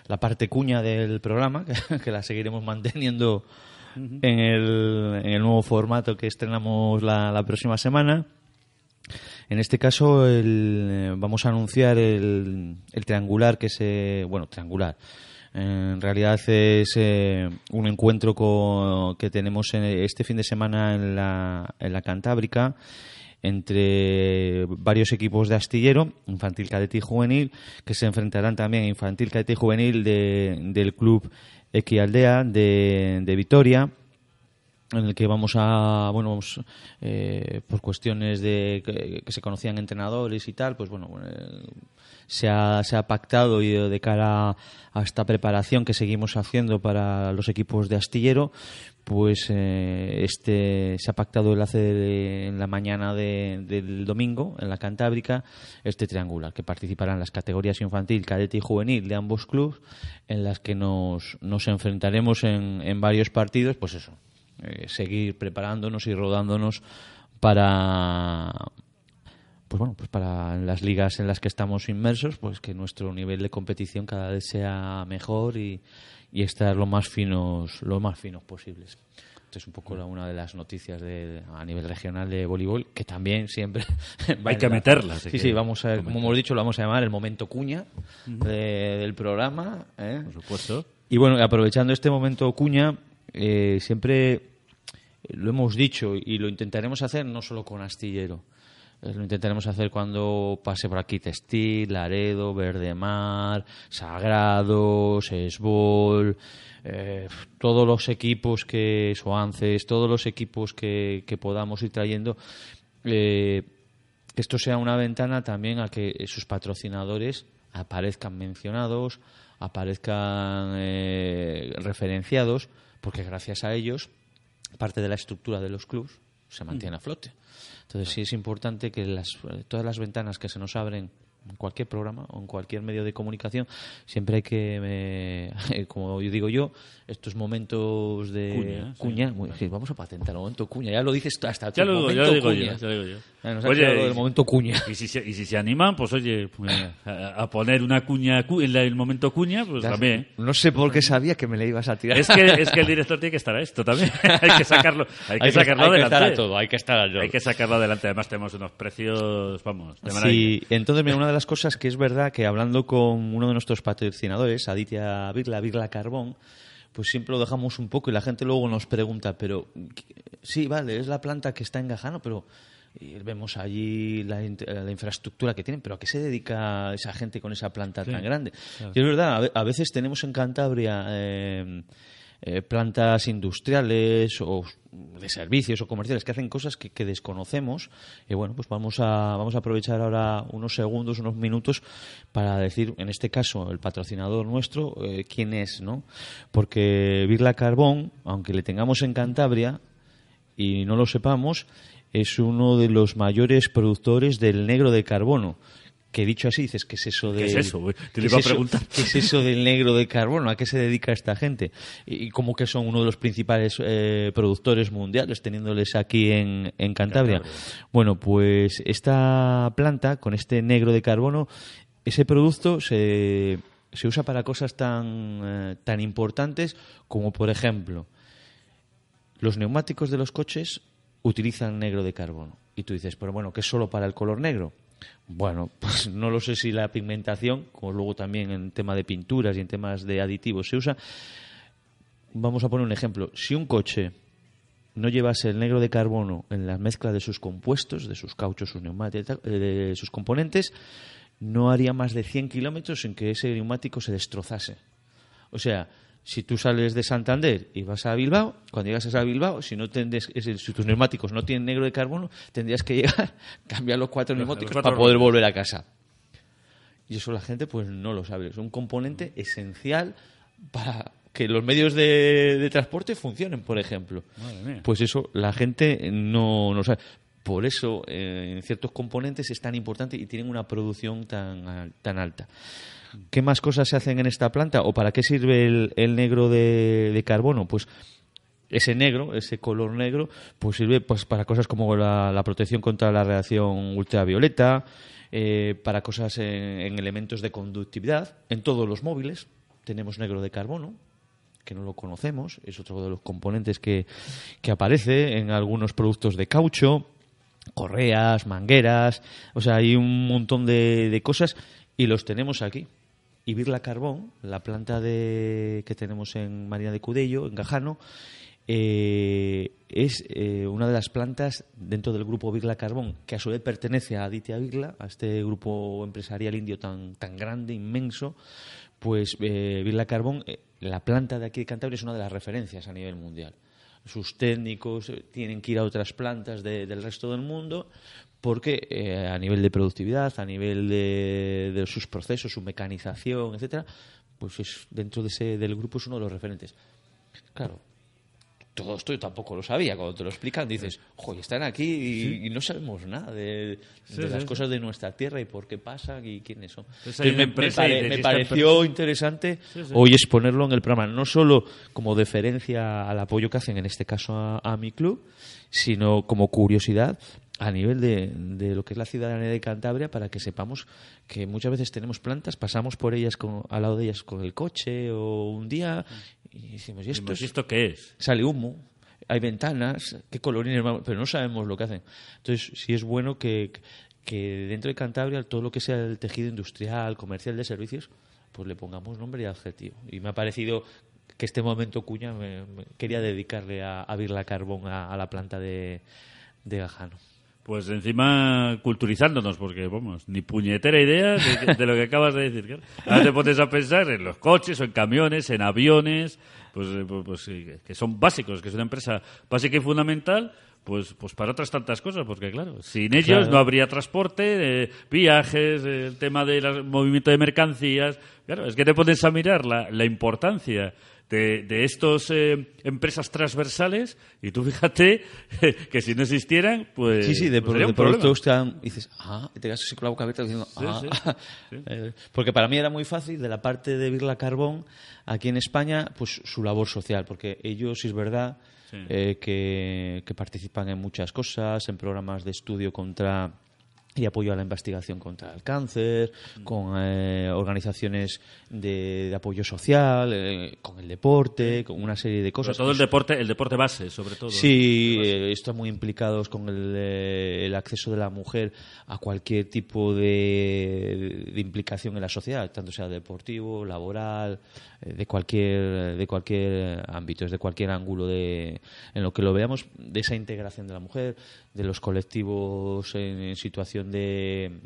la parte cuña del programa, que, que la seguiremos manteniendo en, el, en el nuevo formato que estrenamos la, la próxima semana. En este caso el, eh, vamos a anunciar el, el triangular que se... Bueno, triangular. En realidad es eh, un encuentro co- que tenemos en este fin de semana en la, en la Cantábrica entre varios equipos de astillero, infantil, cadete y juvenil, que se enfrentarán también a infantil, cadete y juvenil de- del club Equialdea de, de Vitoria en el que vamos a, bueno, eh, por cuestiones de que, se conocían entrenadores y tal, pues bueno, eh, se, ha, se ha pactado y de, cara a esta preparación que seguimos haciendo para los equipos de astillero, pues eh, este se ha pactado el hacer eh, en la mañana de- del domingo en la Cantábrica este triangular que participarán las categorías infantil, cadete y juvenil de ambos clubes en las que nos, nos enfrentaremos en, en varios partidos, pues eso, eh, seguir preparándonos y rodándonos para pues bueno pues para las ligas en las que estamos inmersos pues que nuestro nivel de competición cada vez sea mejor y, y estar lo más finos lo más finos posibles Esto es un poco la- una de las noticias de, a nivel regional de voleibol que también siempre Hay que la- meterlas, hay sí que sí vamos a como hemos dicho lo vamos a llamar el momento cuña de- del programa ¿eh? Por supuesto. Y bueno, aprovechando este momento cuña, eh, siempre lo hemos dicho y lo intentaremos hacer no solo con Astillero. Eh, Lo intentaremos hacer cuando pase por aquí Textil, Laredo, Verdemar, Sagrados, Esbol, eh, todos los equipos que, Soances, todos los equipos que, que podamos ir trayendo. eh, esto sea una ventana también a que sus patrocinadores aparezcan mencionados, aparezcan eh, referenciados, porque gracias a ellos parte de la estructura de los clubs se mantiene a flote. Entonces sí es importante que las, todas las ventanas que se nos abren en cualquier programa o en cualquier medio de comunicación, siempre hay que, eh, como yo digo yo, estos momentos de Cuña, sí. muy- sí, vamos a patentar el momento cuña, ya lo dices hasta Ya tu lo digo, momento ya lo digo cuña. yo, ya lo digo yo. Ya nos ha momento cuña. Y si, se, y si se animan, pues oye, pues, a, a poner una cuña cu- en el momento cuña, pues también. No sé por qué sabía que me le ibas a tirar. Es que, es que el director tiene que estar a esto también. hay que sacarlo, hay que Hay que- sacarlo hay que adelante. estar a todo, hay que estar a todo. Hay que sacarlo adelante. Además tenemos unos precios, vamos, de maravilla. Sí, entonces, mira, una de las cosas que es verdad que hablando con uno de nuestros patrocinadores, Aditya Birla, Birla Carbón, pues siempre lo dejamos un poco y la gente luego nos pregunta, pero sí, vale, es la planta que está en Gajano, pero y vemos allí la, int- la infraestructura que tienen, pero ¿a qué se dedica esa gente con esa planta tan grande? claro. Y es verdad, a ve- a veces tenemos en Cantabria eh, eh, plantas industriales o de servicios o comerciales que hacen cosas que, que desconocemos y bueno pues vamos a vamos a aprovechar ahora unos segundos unos minutos para decir en este caso el patrocinador nuestro eh, quién es no porque Birla Carbón aunque le tengamos en Cantabria y no lo sepamos, es uno de los mayores productores del negro de carbono. Que dicho así, dices, ¿qué es eso ¿Qué del- es eso, güey? Te ¿qué es iba a preguntar. ¿Qué es eso del negro de carbono? ¿A qué se dedica esta gente? Y, y cómo que son uno de los principales eh, productores mundiales, teniéndoles aquí en, en Cantabria. Bueno, pues esta planta, con este negro de carbono, ese producto se, se usa para cosas tan, eh, tan importantes como, por ejemplo, los neumáticos de los coches utilizan negro de carbono. Y tú dices, pero bueno, ¿qué es solo para el color negro? Bueno, pues no lo sé si la pigmentación, como luego también en tema de pinturas y en temas de aditivos se usa. Vamos a poner un ejemplo. Si un coche no llevase el negro de carbono en la mezcla de sus compuestos, de sus cauchos, sus neumáticos, eh, de sus componentes, no haría más de 100 kilómetros sin que ese neumático se destrozase. O sea, si tú sales de Santander y vas a Bilbao, cuando llegas a Bilbao, si no tendes, si tus neumáticos no tienen negro de carbono, tendrías que llegar, cambiar los cuatro Los- neumáticos cuatro para poder volver a casa. Y eso la gente pues no lo sabe. Es un componente esencial para que los medios de, de transporte funcionen, por ejemplo. Pues eso la gente no, no sabe. Por eso eh, en ciertos componentes es tan importante y tienen una producción tan, tan alta. ¿Qué más cosas se hacen en esta planta? ¿O para qué sirve el, el negro de, carbono? Pues ese negro, ese color negro, pues sirve pues para cosas como la, la protección contra la radiación ultravioleta, eh, para cosas en, en elementos de conductividad, en todos los móviles tenemos negro de carbono, que no lo conocemos, es otro de los componentes que, que aparece en algunos productos de caucho, correas, mangueras, o sea, hay un montón de, de cosas y los tenemos aquí. Y Birla Carbón, la planta de, que tenemos en Marina de Cudello, en Gajano, eh, es eh, una de las plantas dentro del grupo Birla Carbón, que a su vez pertenece a Aditya Birla, a este grupo empresarial indio tan, tan grande, inmenso, pues eh, Birla Carbón, eh, la planta de aquí de Cantabria es una de las referencias a nivel mundial. Sus técnicos eh, tienen que ir a otras plantas de- del resto del mundo porque eh, a nivel de productividad, a nivel de, de sus procesos, su mecanización, etcétera, pues es, dentro de ese, del grupo es uno de los referentes. Claro, todo esto yo tampoco lo sabía. Cuando te lo explican dices, joder, están aquí y, y no sabemos nada de, Sí, de sí, las cosas de nuestra tierra y por qué pasan y quiénes son. Entonces Entonces, me, pare- pareció interesante hoy exponerlo en el programa, no solo como deferencia al apoyo que hacen, en este caso a, a mi club, sino como curiosidad a nivel de, de lo que es la ciudadanía de Cantabria para que sepamos que muchas veces tenemos plantas, pasamos por ellas con- al lado de ellas con el coche o un día y decimos, ¿y esto, Decimos, es- ¿y esto qué es? Sale humo, hay ventanas, qué colorines, vamos- pero no sabemos lo que hacen. Entonces, sí es bueno que, que dentro de Cantabria todo lo que sea el tejido industrial, comercial de servicios, pues le pongamos nombre y adjetivo. Y me ha parecido que este momento cuña me- me- quería dedicarle a, a Birla Carbón a, a la planta de, de Gajano. Pues encima culturizándonos, porque vamos, ni puñetera idea de, de lo que acabas de decir. Ahora te pones a pensar en los coches o en camiones, en aviones, pues, eh, pues, pues, que son básicos, que es una empresa básica y fundamental, pues, pues para otras tantas cosas, porque claro, sin ellos Claro. no habría transporte, eh, viajes, eh, el tema del movimiento de mercancías. Claro, es que te pones a mirar la, la importancia de, de estos eh, empresas transversales y tú fíjate que si no existieran, pues, Sí, sí, de, pues sería de un problema. productos dices, ah, y te quedas así con la boca abierta diciendo, Sí, ah. sí, sí. Eh, Porque para mí era muy fácil de la parte de Birla Carbón aquí en España, pues su labor social, porque ellos, es verdad, eh, que, que participan en muchas cosas, en programas de estudio contra y apoyo a la investigación contra el cáncer, Mm. con eh, organizaciones de, de apoyo social, eh, con el deporte, con una serie de Sobre cosas. todo el deporte, el deporte base, sobre todo. Sí, eh, están muy implicados con el, eh, el acceso de la mujer a cualquier tipo de, de implicación en la sociedad, tanto sea deportivo, laboral, eh, de cualquier de cualquier ámbito, es de cualquier ángulo de en lo que lo veamos de esa integración de la mujer, de los colectivos en, situación de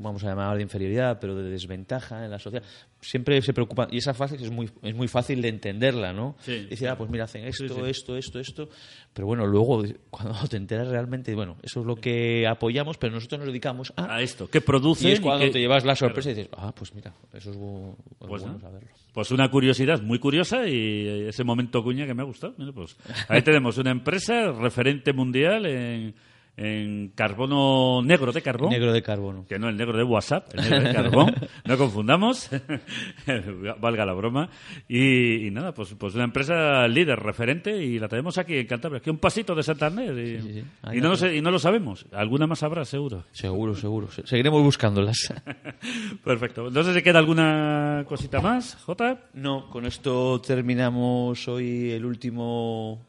vamos a llamar de inferioridad, pero de desventaja en la sociedad, siempre se preocupan. Y esa fase es muy, es muy fácil de entenderla, ¿no? Sí, Decir, ah, pues mira, hacen esto, Sí, sí. esto, esto, esto. Pero bueno, luego, cuando te enteras realmente, bueno, eso es lo que apoyamos, pero nosotros nos dedicamos a. A esto, ¿qué producen? y es cuando te llevas la sorpresa y dices, ah, pues mira, eso es, bu- Pues, bueno ¿no? saberlo. Pues una curiosidad muy curiosa y ese momento cuña que me ha gustado. Mira, pues ahí tenemos una empresa referente mundial en, en carbono negro de carbón. Negro de carbono. Que no el negro de WhatsApp, el negro de carbón. No confundamos. Valga la broma. Y, y nada, pues, pues una empresa líder, referente, y la tenemos aquí en Cantabria. Aquí a un pasito de Santander. Y, Sí, sí, sí. Ahí y no, lo sé- y no lo sabemos. Alguna más habrá, seguro. Seguro, seguro. Se- Seguiremos buscándolas. Perfecto. No sé si queda alguna cosita más, Jota. No, con esto terminamos hoy el último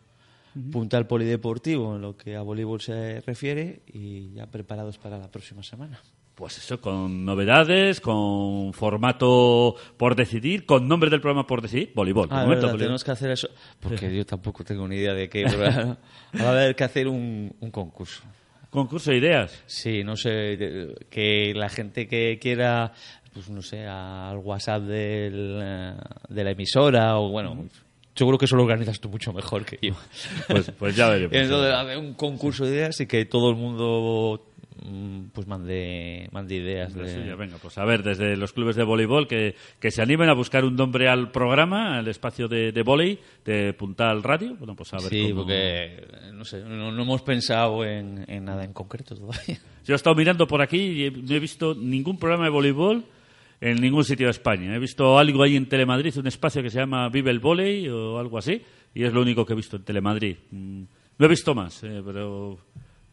puntal polideportivo en lo que a voleibol se refiere y ya preparados para la próxima semana. Pues eso, con novedades, con formato por decidir, con nombre del programa por decidir, voleibol. de Ah, momento, verdad, voleibol. tenemos que hacer eso porque yo tampoco tengo ni idea de qué. va a haber que hacer un, un concurso. Concurso de ideas. Sí, no sé, que la gente que quiera, pues no sé, al WhatsApp del, eh, de la emisora o bueno, seguro que eso lo organizas tú mucho mejor que yo. Pues, pues ya veremos. Entonces, hacer un concurso de ideas y que todo el mundo mm, pues mande, mande ideas. De- suya. Venga, pues a ver, desde los clubes de voleibol que, que se animen a buscar un nombre al programa, al espacio de, de volei de Puntal Radio. Bueno, pues a ver Sí, cómo- porque no sé, no, no hemos pensado en, en nada en concreto todavía. Yo he estado mirando por aquí y no he visto ningún programa de voleibol en ningún sitio de España. He visto algo ahí en Telemadrid, un espacio que se llama Vive el Voley o algo así, y es lo único que he visto en Telemadrid. Mm, No he visto más, eh, pero...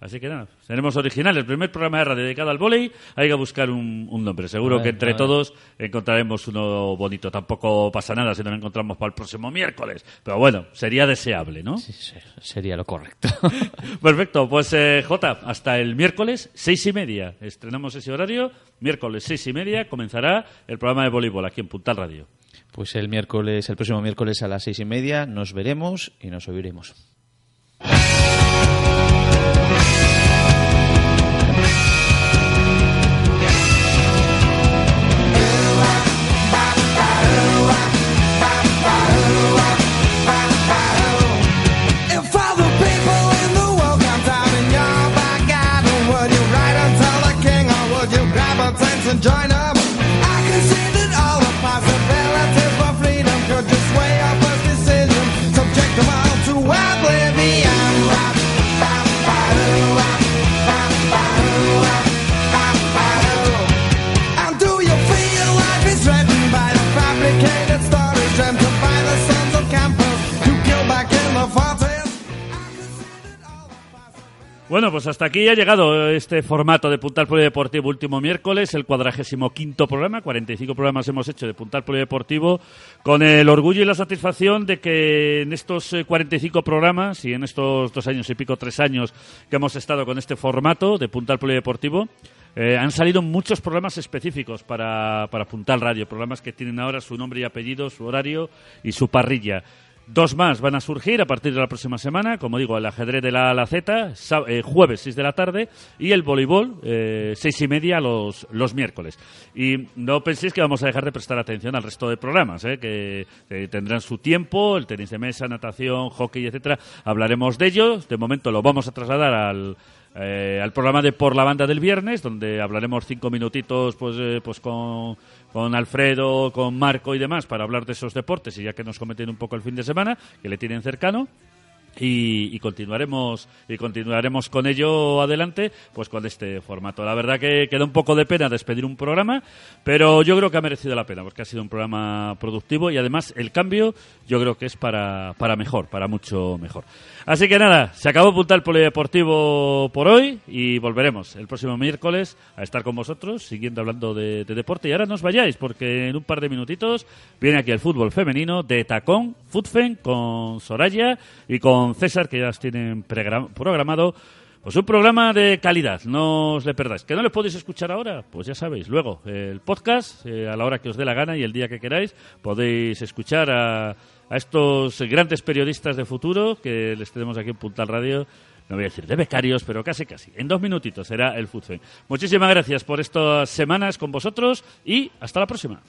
Así que nada, seremos originales. El primer programa de radio dedicado al volei, hay que buscar un, un nombre. Seguro ver, que entre todos encontraremos uno bonito. Tampoco pasa nada si no lo encontramos para el próximo miércoles. Pero bueno, sería deseable, ¿no? Sí, sí, sería lo correcto. Perfecto, pues eh, Jota, hasta el miércoles seis y media. Estrenamos ese horario. Miércoles seis y media comenzará el programa de voleibol aquí en Puntal Radio. Pues el miércoles, el próximo miércoles a las seis y media nos veremos y nos oiremos. and dine pues hasta aquí ha llegado este formato de Puntal Polideportivo último miércoles, el cuadragésimo quinto programa. 45 programas hemos hecho de Puntal Polideportivo con el orgullo y la satisfacción de que en estos eh, 45 programas y en estos dos años y pico, tres años que hemos estado con este formato de Puntal Polideportivo, eh, han salido muchos programas específicos para, para Puntal Radio, programas que tienen ahora su nombre y apellido, su horario y su parrilla. Dos más van a surgir a partir de la próxima semana, como digo, el ajedrez de la A a la Z, eh, jueves 6 de la tarde, y el voleibol eh, seis y media los, los miércoles. Y no penséis que vamos a dejar de prestar atención al resto de programas, eh, que, tendrán su tiempo, el tenis de mesa, natación, hockey, etcétera. Hablaremos de ello. De momento lo vamos a trasladar al, eh, al programa de Por la Banda del viernes, donde hablaremos cinco minutitos pues, eh, pues con, con Alfredo, con Marco y demás para hablar de esos deportes y ya que nos cometen un poco el fin de semana, que le tienen cercano. Y, continuaremos y continuaremos con ello adelante pues con este formato. La verdad que queda un poco de pena despedir un programa pero yo creo que ha merecido la pena porque ha sido un programa productivo y además el cambio yo creo que es para, para mejor para mucho mejor. Así que nada se acabó Puntal Polideportivo por hoy y volveremos el próximo miércoles a estar con vosotros siguiendo hablando de, de deporte. Y ahora no os vayáis porque en un par de minutitos viene aquí el fútbol femenino de tacón Futfen con Soraya y con César que ya os tienen programado pues un programa de calidad, no os le perdáis. ¿Que no le podéis escuchar ahora? Pues ya sabéis, luego el podcast, eh, a la hora que os dé la gana y el día que queráis, podéis escuchar a, a estos grandes periodistas de futuro que les tenemos aquí en Puntal Radio. No voy a decir de becarios, pero casi casi. En dos minutitos será el Futfen. Muchísimas gracias por estas semanas con vosotros y hasta la próxima.